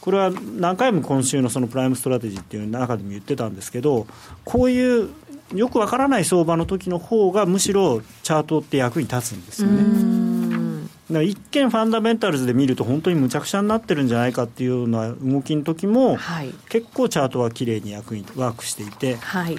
これは何回も今週のそのプライムストラテジーっていう中でも言ってたんですけどこういうよくわからない相場の時の方がむしろチャートって役に立つんですよね。一見ファンダメンタルズで見ると本当にむちゃくちゃになってるんじゃないかっていうような動きの時も、はい、結構チャートはきれいに役にワークしていて、はい、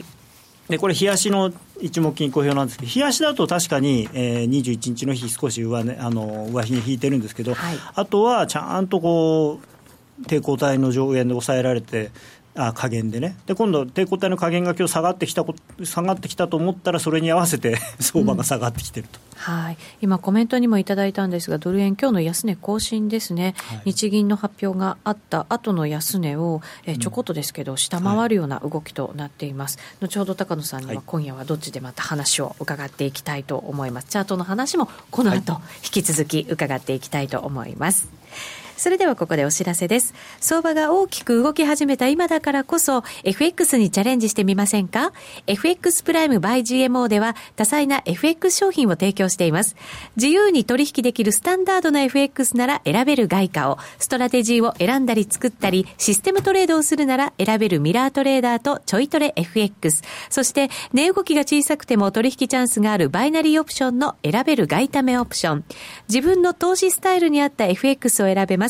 でこれ冷やしの一目金公表なんですけど冷やしだと確かに、えー、21日の日少し上,、ね、あの上髭引いてるんですけど、はい、あとはちゃんとこう抵抗体の上限で抑えられてあ加減でね。で今度、抵抗体の加減が今日下がってきた下がってきたと思ったらそれに合わせて 相場が下がってきてると、うん、はい、今、コメントにもいただいたんですがドル円、今日の安値更新ですね、はい、日銀の発表があった後の安値を、えちょこっとですけど、下回るような動きとなっています、はい、後ほど高野さんには今夜はどっちでまた話を伺っていきたいと思います、チャートの話もこの後、引き続き伺っていきたいと思います。それではここでお知らせです。相場が大きく動き始めた今だからこそ、FX にチャレンジしてみませんか ?FX プライム by GMO では多彩な FX 商品を提供しています。自由に取引できるスタンダードな FX なら選べる外貨を、ストラテジーを選んだり作ったり、システムトレードをするなら選べるミラートレーダーとちょいトレ FX。そして、値動きが小さくても取引チャンスがあるバイナリーオプションの選べる外為オプション。自分の投資スタイルに合った FX を選べます。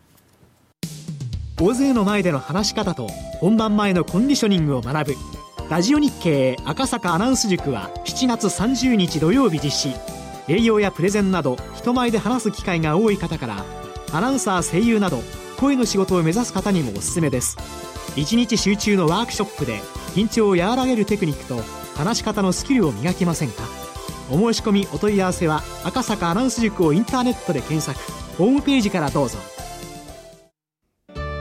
大勢の前での話し方と本番前のコンディショニングを学ぶ。ラジオ日経赤坂アナウンス塾は7月30日土曜日実施。営業やプレゼンなど人前で話す機会が多い方からアナウンサー声優など声の仕事を目指す方にもおすすめです。一日集中のワークショップで緊張を和らげるテクニックと話し方のスキルを磨きませんか？お申し込みお問い合わせは赤坂アナウンス塾をインターネットで検索。ホームページからどうぞ。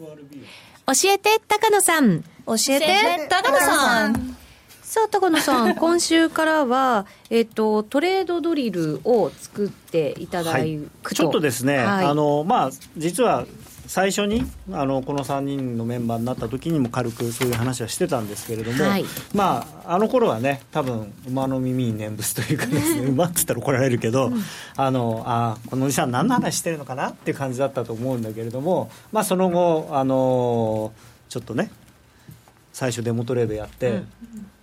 教えて高野さん。教えて高野さん。さあ高野さん 今週からは、えっと、トレードドリルを作っていただくと、はい、ちょっとですね、はい、あのまあ、実は最初にあのこの3人のメンバーになった時にも軽くそういう話はしてたんですけれども、はい、まああの頃はね多分馬の耳に念仏というかですね馬って言ったら怒られるけど、うん、あのあこのおじさん何の話してるのかなっていう感じだったと思うんだけれども、まあ、その後あのちょっとね最初デモトレードやって、うん、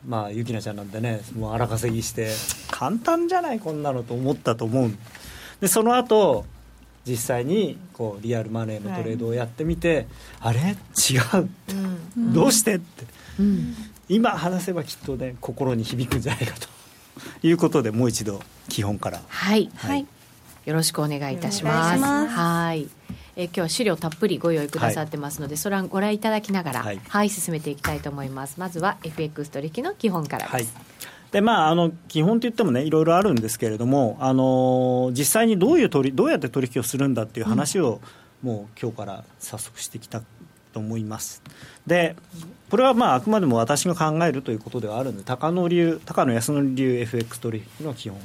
まあゆきなちゃんなんてねもう荒稼ぎして簡単じゃないこんなのと思ったと思う。でその後実際にこうリアルマネーのトレードをやってみて、はい、あれ？違う、うん、どうしてって、うん、今話せばきっとね心に響くんじゃないかと。いうことでもう一度基本から。はい、はい、よろしくお願いいたします。はい。え今日は資料たっぷりご用意くださってますので、はい、それはご覧いただきながら、はい、はい、進めていきたいと思います。まずは FX 取引の基本からです、はいでまあ、あの基本といってもねいろいろあるんですけれども、あの実際にどういう取りどうやって取引をするんだっていう話を、うん、もう今日から早速してきたと思います。でこれはまああくまでも私が考えるということではあるので高野流高野康則流 FX 取引の基本。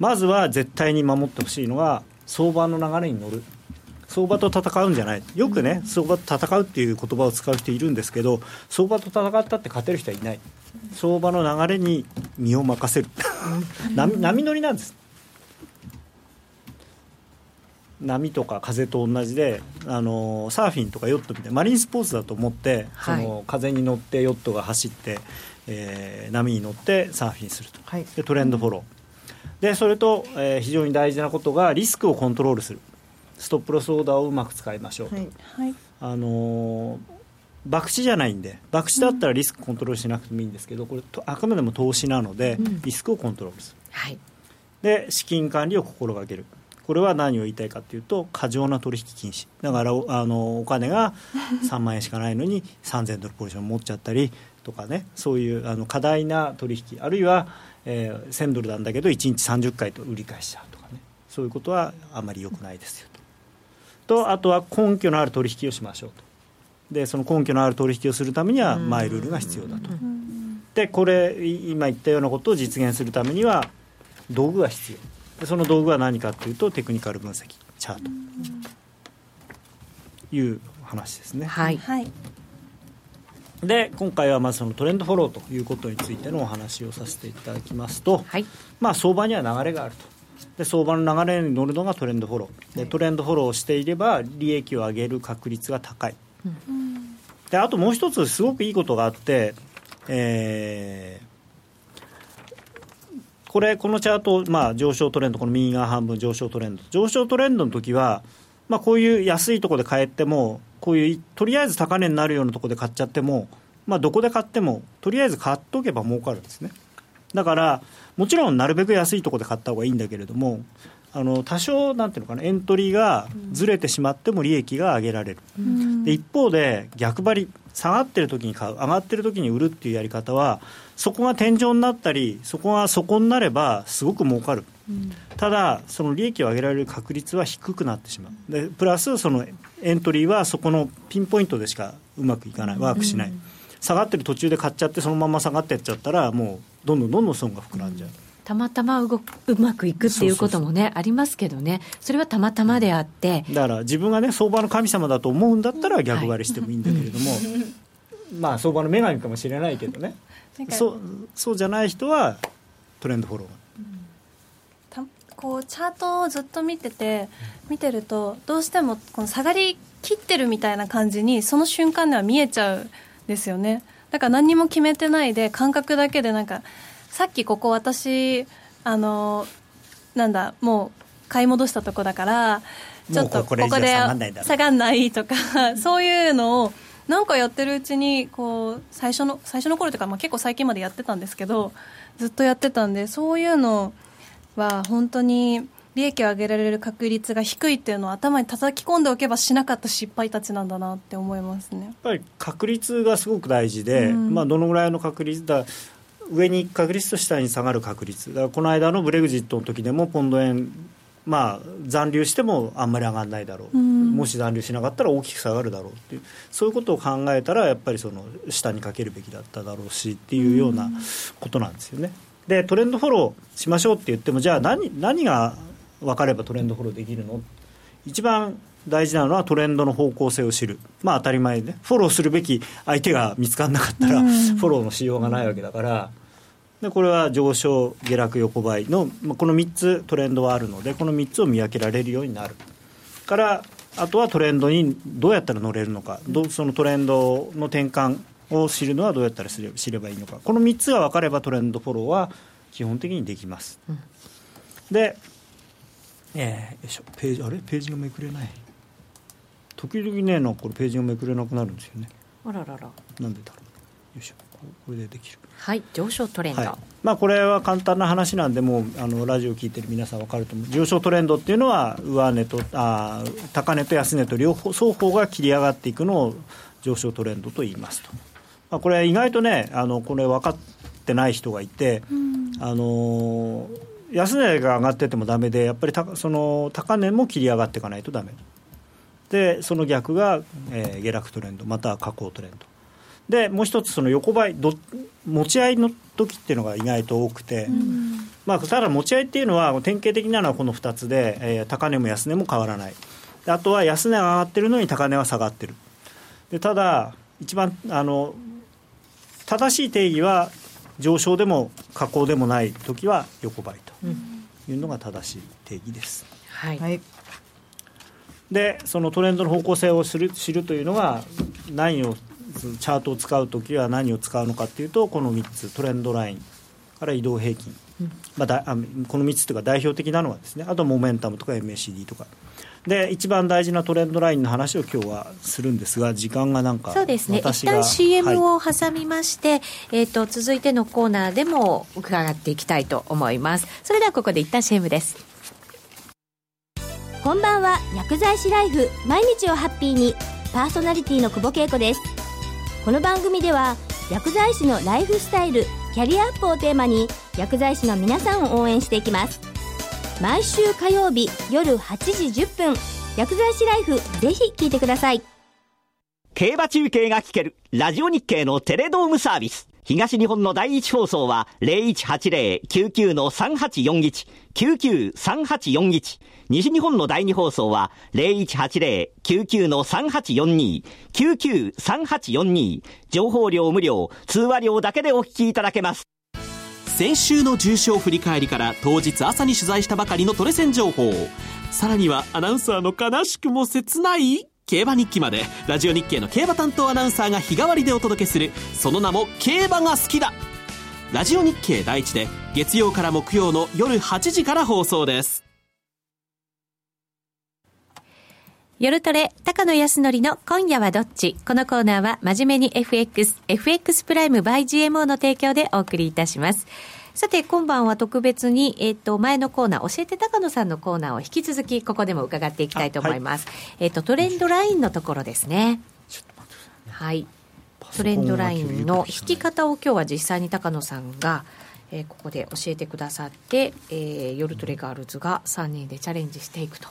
まずは絶対に守ってほしいのは相場の流れに乗る。相場と戦うんじゃない。よくね相場と戦うっていう言葉を使う人いるんですけど相場と戦ったって勝てる人はいない相場の流れに身を任せる。波波乗りなんです。波とか風と同じであのサーフィンとかヨットみたいなマリンスポーツだと思って、はい、その風に乗ってヨットが走って、えー、波に乗ってサーフィンすると、はい、でトレンドフォロー。でそれと、えー、非常に大事なことがリスクをコントロールする。ストップロスオーダーをうまく使いましょうと、はい、あのー博打じゃないんで博打だったらリスクコントロールしなくてもいいんですけどこれあくまでも投資なので、リスクをコントロールする、はい、で資金管理を心がける。これは何を言いたいかというと過剰な取引禁止。だからあのお金が3万円しかないのに3000ドルポジション持っちゃったりとかね。そういうあの過大な取引あるいは、えー、1000ドルなんだけど1日30回と売り返しちゃうとかね。そういうことはあまり良くないですよと。とあとは根拠のある取引をしましょうとでその根拠のある取引をするためにはマイルールが必要だと。でこれ今言ったようなことを実現するためには道具が必要。でその道具は何かというとテクニカル分析チャート。いう話ですね。はい、で今回はまずそのトレンドフォローということについてのお話をさせていただきますと、はい、まあ相場には流れがあると。で相場の流れに乗るのがトレンドフォロー。でトレンドフォローをしていれば利益を上げる確率が高い、うんであともう一つすごくいいことがあって、えー、これこのチャート、まあ、上昇トレンドこの右側半分上昇トレンド。上昇トレンドの時は、まあ、こういう安いところで買えてもこういうとりあえず高値になるようなところで買っちゃっても、まあ、どこで買ってもとりあえず買っておけば儲かるんですね。だからもちろんなるべく安いところで買った方がいいんだけれどもあの多少なんていうのかなエントリーがずれてしまっても利益が上げられる、うん、で一方で逆張り下がってる時に買う上がってる時に売るっていうやり方はそこが天井になったりそこが底になればすごく儲かる、うん、ただその利益を上げられる確率は低くなってしまう。でプラスそのエントリーはそこのピンポイントでしかうまくいかない。ワークしない、うん、下がってる途中で買っちゃってそのまま下がっていっちゃったらもうどんどんどんどん損が膨らんじゃう。たまたま動くうまくいくっていうこともねありますけどね。それはたまたまであって。だから自分がね相場の神様だと思うんだったら逆張りしてもいいんだけれども、はい、まあ相場の女神かもしれないけどね。そうそうじゃない人はトレンドフォロー、たこうチャートをずっと見てて見てるとどうしてもこの下がりきってるみたいな感じにその瞬間では見えちゃうんですよね。だから何にも決めてないで感覚だけでなんかさっきここ私あのなんだもう買い戻したとこだからちょっとここで下がんないとか そういうのをなんかやってるうちにこう最初の最初の頃というか、まあ、結構最近までやってたんですけどずっとやってたんでそういうのは本当に利益を上げられる確率が低いっていうのを頭に叩き込んでおけばしなかった失敗たちなんだなって思いますね。やっぱり確率がすごく大事で、うん、まあ、どのぐらいの確率だ上に確率と下に下がる確率。だからこの間のブレグジットの時でもポンド円まあ、残留してもあんまり上がらないだろう、うん、もし残留しなかったら大きく下がるだろうっていう。そういうことを考えたらやっぱりその下にかけるべきだっただろうしっていうようなことなんですよね。でトレンドフォローしましょうって言ってもじゃあ何何が分かればトレンドフォローできるの？一番大事なのはトレンドの方向性を知る、まあ、当たり前で、フォローするべき相手が見つからなかったら、フォローのしようがないわけだから、でこれは上昇、下落、横ばいの、まあ、この3つトレンドはあるので、この3つを見分けられるようになる。からあとはトレンドにどうやったら乗れるのか、どそのトレンドの転換を知るのはどうやったら知ればいいのか、この3つが分かればトレンドフォローは基本的にできます。うん、で、えー、よいしょ。ページあれ？ページがめくれない。時々ねなんかこれページがめくれなくなるんですよね。あららら。なんでだろう。よいしょこれでできる。はい上昇トレンド、はい、まあ、これは簡単な話なんでもうあのラジオ聞いてる皆さん分かると思う。上昇トレンドっていうのは上値とあ高値と安値と両方双方が切り上がっていくのを上昇トレンドと言いますと、まあ、これ意外とねあのこれ分かってない人がいて、うん、あの安値が上がっててもだめでやっぱりたその高値も切り上がっていかないとだめでその逆が、えー、下落トレンドまたは下降トレンドでもう一つその横ばいど持ち合いの時っていうのが意外と多くて、うん、まあ、ただ持ち合いっていうのは典型的なのはこの2つで、えー、高値も安値も変わらない。あとは安値が上がってるのに高値は下がってる。でただ一番あの正しい定義は上昇でも下降でもない時は横ばいと。いうのが正しい定義です。はい、でそのトレンドの方向性を知る知るというのが何をチャートを使う時は何を使うのかっていうとこの3つトレンドラインから移動平均、うん、まあ、だあこの3つというか代表的なのはですねあとモメンタムとか MACD とか。で一番大事なトレンドラインの話を今日はするんですが時間がなんかそうですね。一旦 CM を挟みまして、はい、えーと、続いてのコーナーでも伺っていきたいと思います。それではここで一旦 CM です。こんばんは。薬剤師ライフ。毎日をハッピーに。パーソナリティの久保恵子ですこの番組では薬剤師のライフスタイルキャリアアップをテーマに薬剤師の皆さんを応援していきます。毎週火曜日夜8時10分薬剤師ライフぜひ聞いてください。競馬中継が聞けるラジオ日経のテレドームサービス。東日本の第一放送は0180-99-3841、99-3841。西日本の第二放送は0180-99-3842、99-3842。情報量無料、通話料だけでお聞きいただけます。先週の重賞振り返りから当日朝に取材したばかりのトレセン情報さらにはアナウンサーの悲しくも切ない？競馬日記までラジオ日経の競馬担当アナウンサーが日替わりでお届けするその名も競馬が好きだ。ラジオ日経第一で月曜から木曜の夜8時から放送です。夜トレ、高野康則の今夜はどっち？このコーナーは真面目に FX、FX プライム by GMO の提供でお送りいたします。さて、今晩は特別に、えっ、ー、と、前のコーナー、教えて高野さんのコーナーを引き続き、ここでも伺っていきたいと思います。はい、えっ、ー、と、トレンドラインのところですね。はい。トレンドラインの引き方を今日は実際に高野さんが、えー、ここで教えてくださって、えー、夜トレガールズが3人でチャレンジしていくと。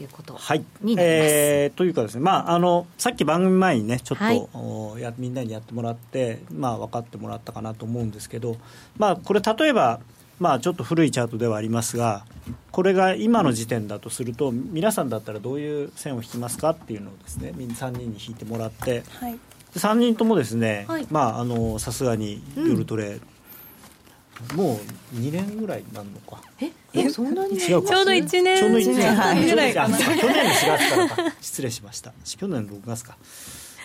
いうことになります。えー、というかですね、まあ、あのさっき番組前にねちょっと、はい、やみんなにやってもらって、まあ、分かってもらったかなと思うんですけど、まあ、これ例えば、まあ、ちょっと古いチャートではありますがこれが今の時点だとすると皆さんだったらどういう線を引きますかっていうのをですねみんな3人に引いてもらって、はい、3人ともですね、はい、まああのさすがに夜トレ、うん、もう2年ぐらいになるのか。ええそんなにちょうど1年。ちょうど1年。ぐらいかな。去年の4月から。か失礼しました。去年の6月か。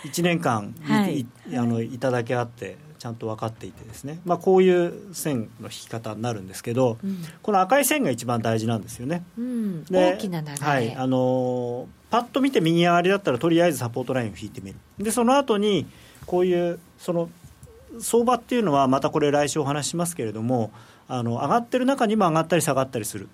1年間、はい、あのいただけあってちゃんと分かっていてですね、まあ、こういう線の引き方になるんですけど、うん、この赤い線が一番大事なんですよね、うん、大きな流れ、はい、あのパッと見て右上がりだったらとりあえずサポートラインを引いてみる。でその後にこういうその相場っていうのはまたこれ来週お話しますけれどもあの上がってる中にも上がったり下がったりする。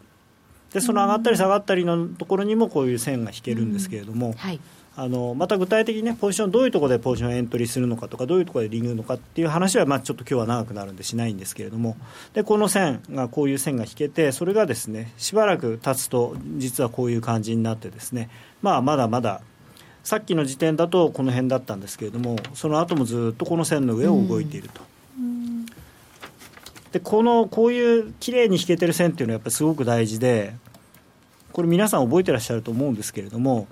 でその上がったり下がったりのところにもこういう線が引けるんですけれども、うんはい、あのまた具体的にねポジションどういうところでポジションエントリーするのかとかどういうところでリングのかっていう話はまあちょっと今日は長くなるんでしないんですけれども。でこの線がこういう線が引けてそれがですねしばらく経つと実はこういう感じになってですねまあまだまださっきの時点だとこの辺だったんですけれどもその後もずっとこの線の上を動いていると。でこのこういう綺麗に引けてる線っていうのはやっぱりすごく大事でこれ皆さん覚えてらっしゃると思うんですけれども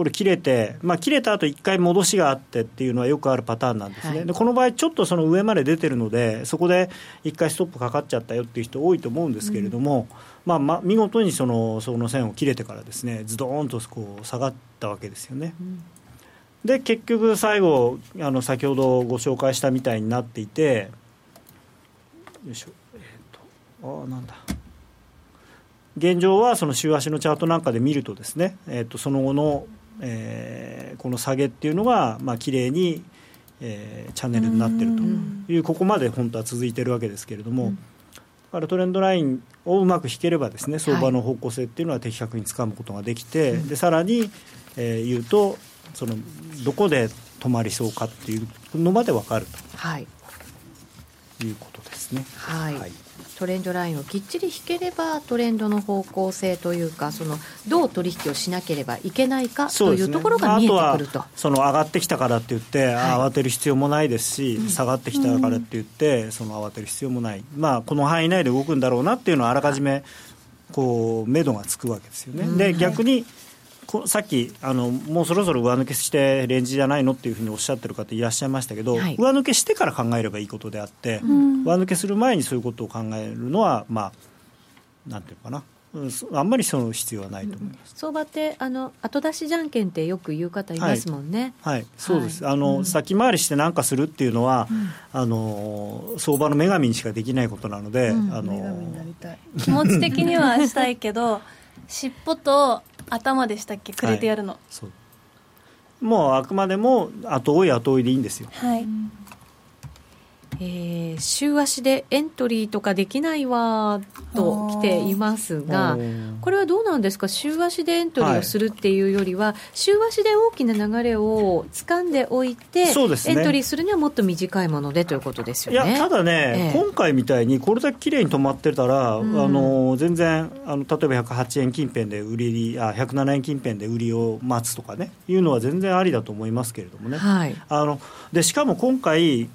これ切れて、まあ、切れた後一回戻しがあってっていうのはよくあるパターンなんですね、はい、でこの場合、ちょっとその上まで出てるので、そこで一回ストップかかっちゃったよっていう人多いと思うんですけれども、うん、まあ、まあ見事にそのその線を切れてからですね、ズドーンとこう下がったわけですよね。うん、で結局、最後あの、先ほどご紹介したみたいになっていて、よいしょ、えーと、ああ、なんだ。現状はその週足のチャートなんかで見るとですね、えー、とその後のえー、この下げっていうのが、まあ綺麗に、えー、チャンネルになってるというここまで本当は続いてるわけですけれども、だからトレンドラインをうまく引ければですね相場の方向性っていうのは的確につかむことができて、はい、でさらに、えー、言うとそのどこで止まりそうかっていうのまで分かると、はい、いうことですね。はい、はいトレンドラインをきっちり引ければトレンドの方向性というかそのどう取引をしなければいけないかというところが見えてくると、ね、その上がってきたからって言って、はい、慌てる必要もないですし、うん、下がってきたからって言って、うん、その慌てる必要もない、まあ、この範囲内で動くんだろうなっていうのはあらかじめこう目処がつくわけですよね。で逆に、さっきあのもうそろそろ上抜けしてレンジじゃないのっていうふうにおっしゃってる方いらっしゃいましたけど、はい、上抜けしてから考えればいいことであって、うん、上抜けする前にそういうことを考えるのはまあなんていうかな。あんまりその必要はないと思います、相場ってあの後出しじゃんけんってよく言う方いますもんね。はい、はい、そうです。あの、うん、先回りして何かするっていうのは、うん、あの相場の女神にしかできないことなので、うん、あの気持ち的にはしたいけど、尻尾と頭でしたっけ？くれてやるの、はい、もうあくまでも後追い後追いでいいんですよ。はいえー、週足でエントリーとかできないわと来ていますが、これはどうなんですか、週足でエントリーをするっていうよりは、はい、週足で大きな流れを掴んでおいて、ね、エントリーするにはもっと短いものでということですよね。いやただね、えー、今回みたいにこれだけ綺麗に止まってたら、うん、あの全然あの、例えば108円近辺で売りあ、107円近辺で売りを待つとかね、いうのは全然ありだと思いますけれどもね。はい、あのでしかも今回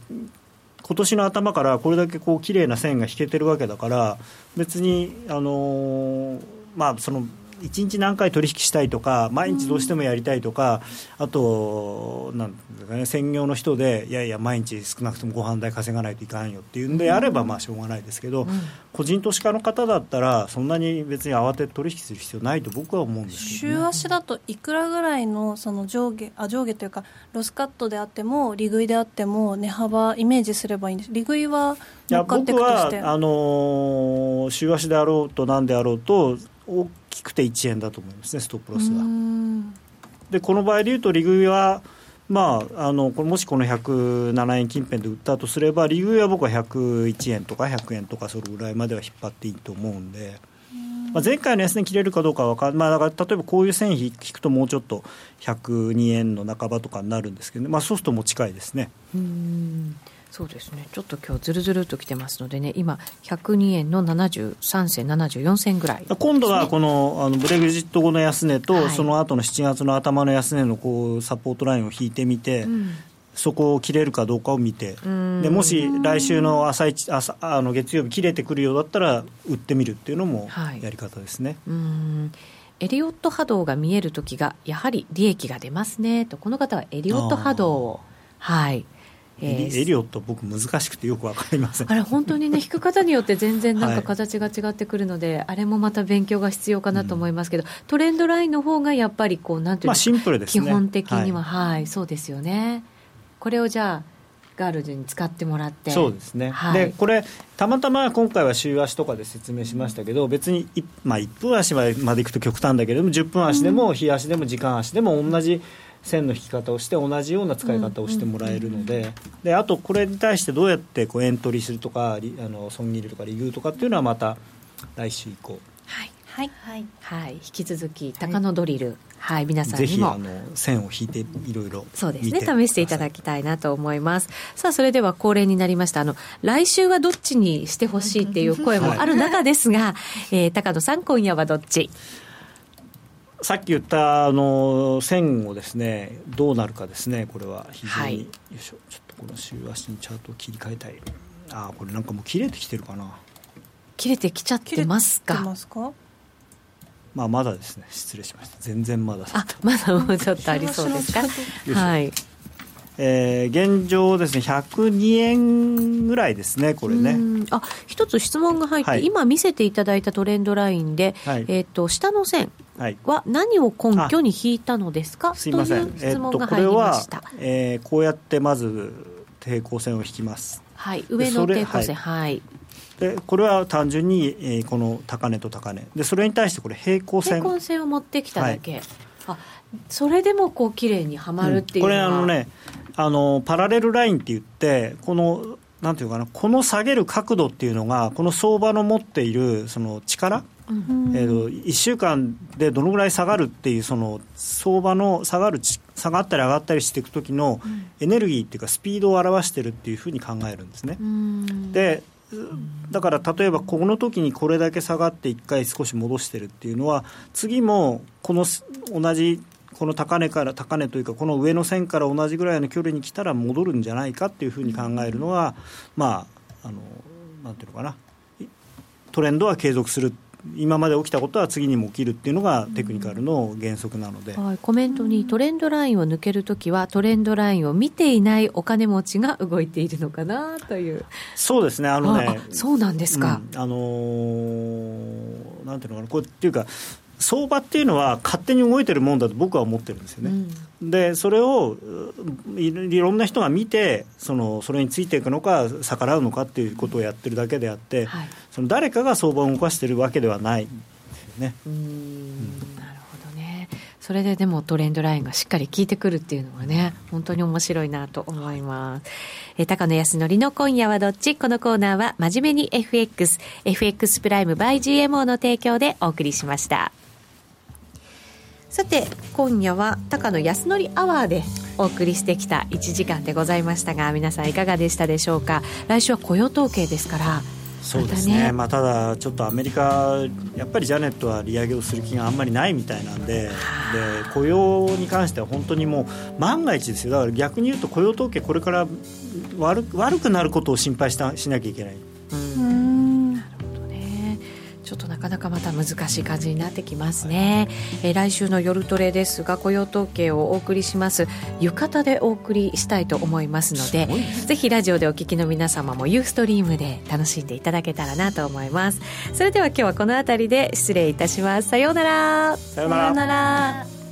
今年の頭からこれだけこう綺麗な線が引けてるわけだから別にあのー、まあその1日何回取引したいとか毎日どうしてもやりたいとか、あとなんですか、ね、専業の人でいやいや毎日少なくともご飯代稼がないといかんよっていうんであればまあしょうがないですけど、うん、個人投資家の方だったらそんなに別に慌てて取引する必要ないと僕は思うんですね、週足だといくらぐらいのその上下あ上下というかロスカットであっても利食いであっても値幅イメージすればいいんです。利食いはいくとして。僕はあのー、週足であろうと何であろうと大きくて1円だと思いますね、ストップロスは。でこの場合でいうと、利食いは、まあ、あのもしこの107円近辺で売ったとすれば、利食いは僕は101円とか100円とか、それぐらいまでは引っ張っていいと思うんで。まあ、前回の安値切れるかどうかは分かんまあ、だから例えばこういう線引くともうちょっと102円の半ばとかになるんですけど、ね、まあ、そうするともう近いですね。うんそうですね。ちょっと今日ずるずるときてますのでね。今102円の73銭74銭ぐらい、ね、今度はこのあのブレグジット後の安値と、はい、その後の7月の頭の安値のこうサポートラインを引いてみて、うん、そこを切れるかどうかを見てでもし来週の朝一朝あの月曜日切れてくるようだったら売ってみるっていうのもやり方ですね。はいうん。エリオット波動が見えるときがやはり利益が出ますね。とこの方はエリオット波動を。はいえー、エリオット僕難しくてよく分かりません。あれ本当にね 引く方によって全然なんか形が違ってくるので、はい、あれもまた勉強が必要かなと思いますけど、うん、トレンドラインの方がやっぱりこうなんていうか、まあ、シンプルです、ね、基本的には、はい、はい、そうですよね。これをじゃあガールズに使ってもらって。そうですね、はい、でこれたまたま今回は週足とかで説明しましたけど別に、まあ、1分足までいくと極端だけれども10分足でも日足でも時間足でも同じ、うん線の引き方をして同じような使い方をしてもらえるので,、であとこれに対してどうやってこうエントリーするとかあの損切りとかリグーとかっていうのはまた来週以降。はい。はい。はい。はい、引き続き高野ドリル、はい、皆さんにも。ぜひあの線を引いていろいろそうですね。試していただきたいなと思います。さあそれでは恒例になりました。あの来週はどっちにしてほしいっていう声もある中ですが、はい、えー、高野さん今夜はどっち？さっき言ったあの線をですねどうなるかですねこれは。非常に、はい、よいしょ。ちょっとこの週足にチャートを切り替えたい。あこれなんかもう切れてきてるかな。切れてきちゃってますか？まあまだですね。失礼しました。全然まだ。あまだもうちょっとありそうですか？はい。えー、現状ですね。102円ぐらいですねこれね。あ一つ質問が入って、はい、今見せていただいたトレンドラインで、はい、えーと下の線は何を根拠に引いたのですか、すいません。質問が入りました、えー、こうやってまず平行線を引きます。はい。上の平行線。はい、でこれは単純に、えー、この高値と高値。でそれに対してこれ平行線。平行線を持ってきただけ、はい、あそれでもこう綺麗にはまるっていう、うん、これあのねあのパラレルラインって言ってこのなんていうかなこの下げる角度っていうのがこの相場の持っているその力、えーと、1週間でどのぐらい下がるっていうその相場の下がる下がったり上がったりしていく時のエネルギーっていうかスピードを表してるっていうふうに考えるんですね。でだから例えばこの時にこれだけ下がって1回少し戻してるっていうのは次もこの同じこの高値から高値というかこの上の線から同じぐらいの距離に来たら戻るんじゃないかっていうふうに考えるのはまああのなんていうのかな。トレンドは継続する今まで起きたことは次にも起きるっていうのがテクニカルの原則なので、はい、コメントにトレンドラインを抜けるときはトレンドラインを見ていないお金持ちが動いているのかなという。そうですね。あのねそうなんですか、うん、あのー、なんていうのかな。これっていうか相場っていうのは勝手に動いてるもんだと僕は思ってるんですよね、うん、でそれをいろんな人が見てそのそれについていくのか逆らうのかっていうことをやってるだけであって、はい、その誰かが相場を動かしてるわけではないですよね。うんそれででもトレンドラインがしっかり効いてくるっていうのはね、本当に面白いなと思います。え高野康則の今夜はどっち？このコーナーは真面目に FX、FX プライム by GMO の提供でお送りしました。さて、今夜は高野康則アワーでお送りしてきた1時間でございましたが、皆さんいかがでしたでしょうか？来週は雇用統計ですから、そうですね、まあ、ただ、ちょっとアメリカ、やっぱりジャネットは利上げをする気があんまりないみたいなんで、で雇用に関しては本当にもう万が一ですよ、だから逆に言うと雇用統計、これから悪悪くなることを心配したしなきゃいけない。うんちょっとなかなかまた難しい感じになってきますね、えー、来週の夜トレですが雇用統計をお送りします。浴衣でお送りしたいと思いますのでぜひラジオでお聞きの皆様もユーストリームで楽しんでいただけたらなと思います。それでは今日はこの辺りで失礼いたします。さようなら。さようなら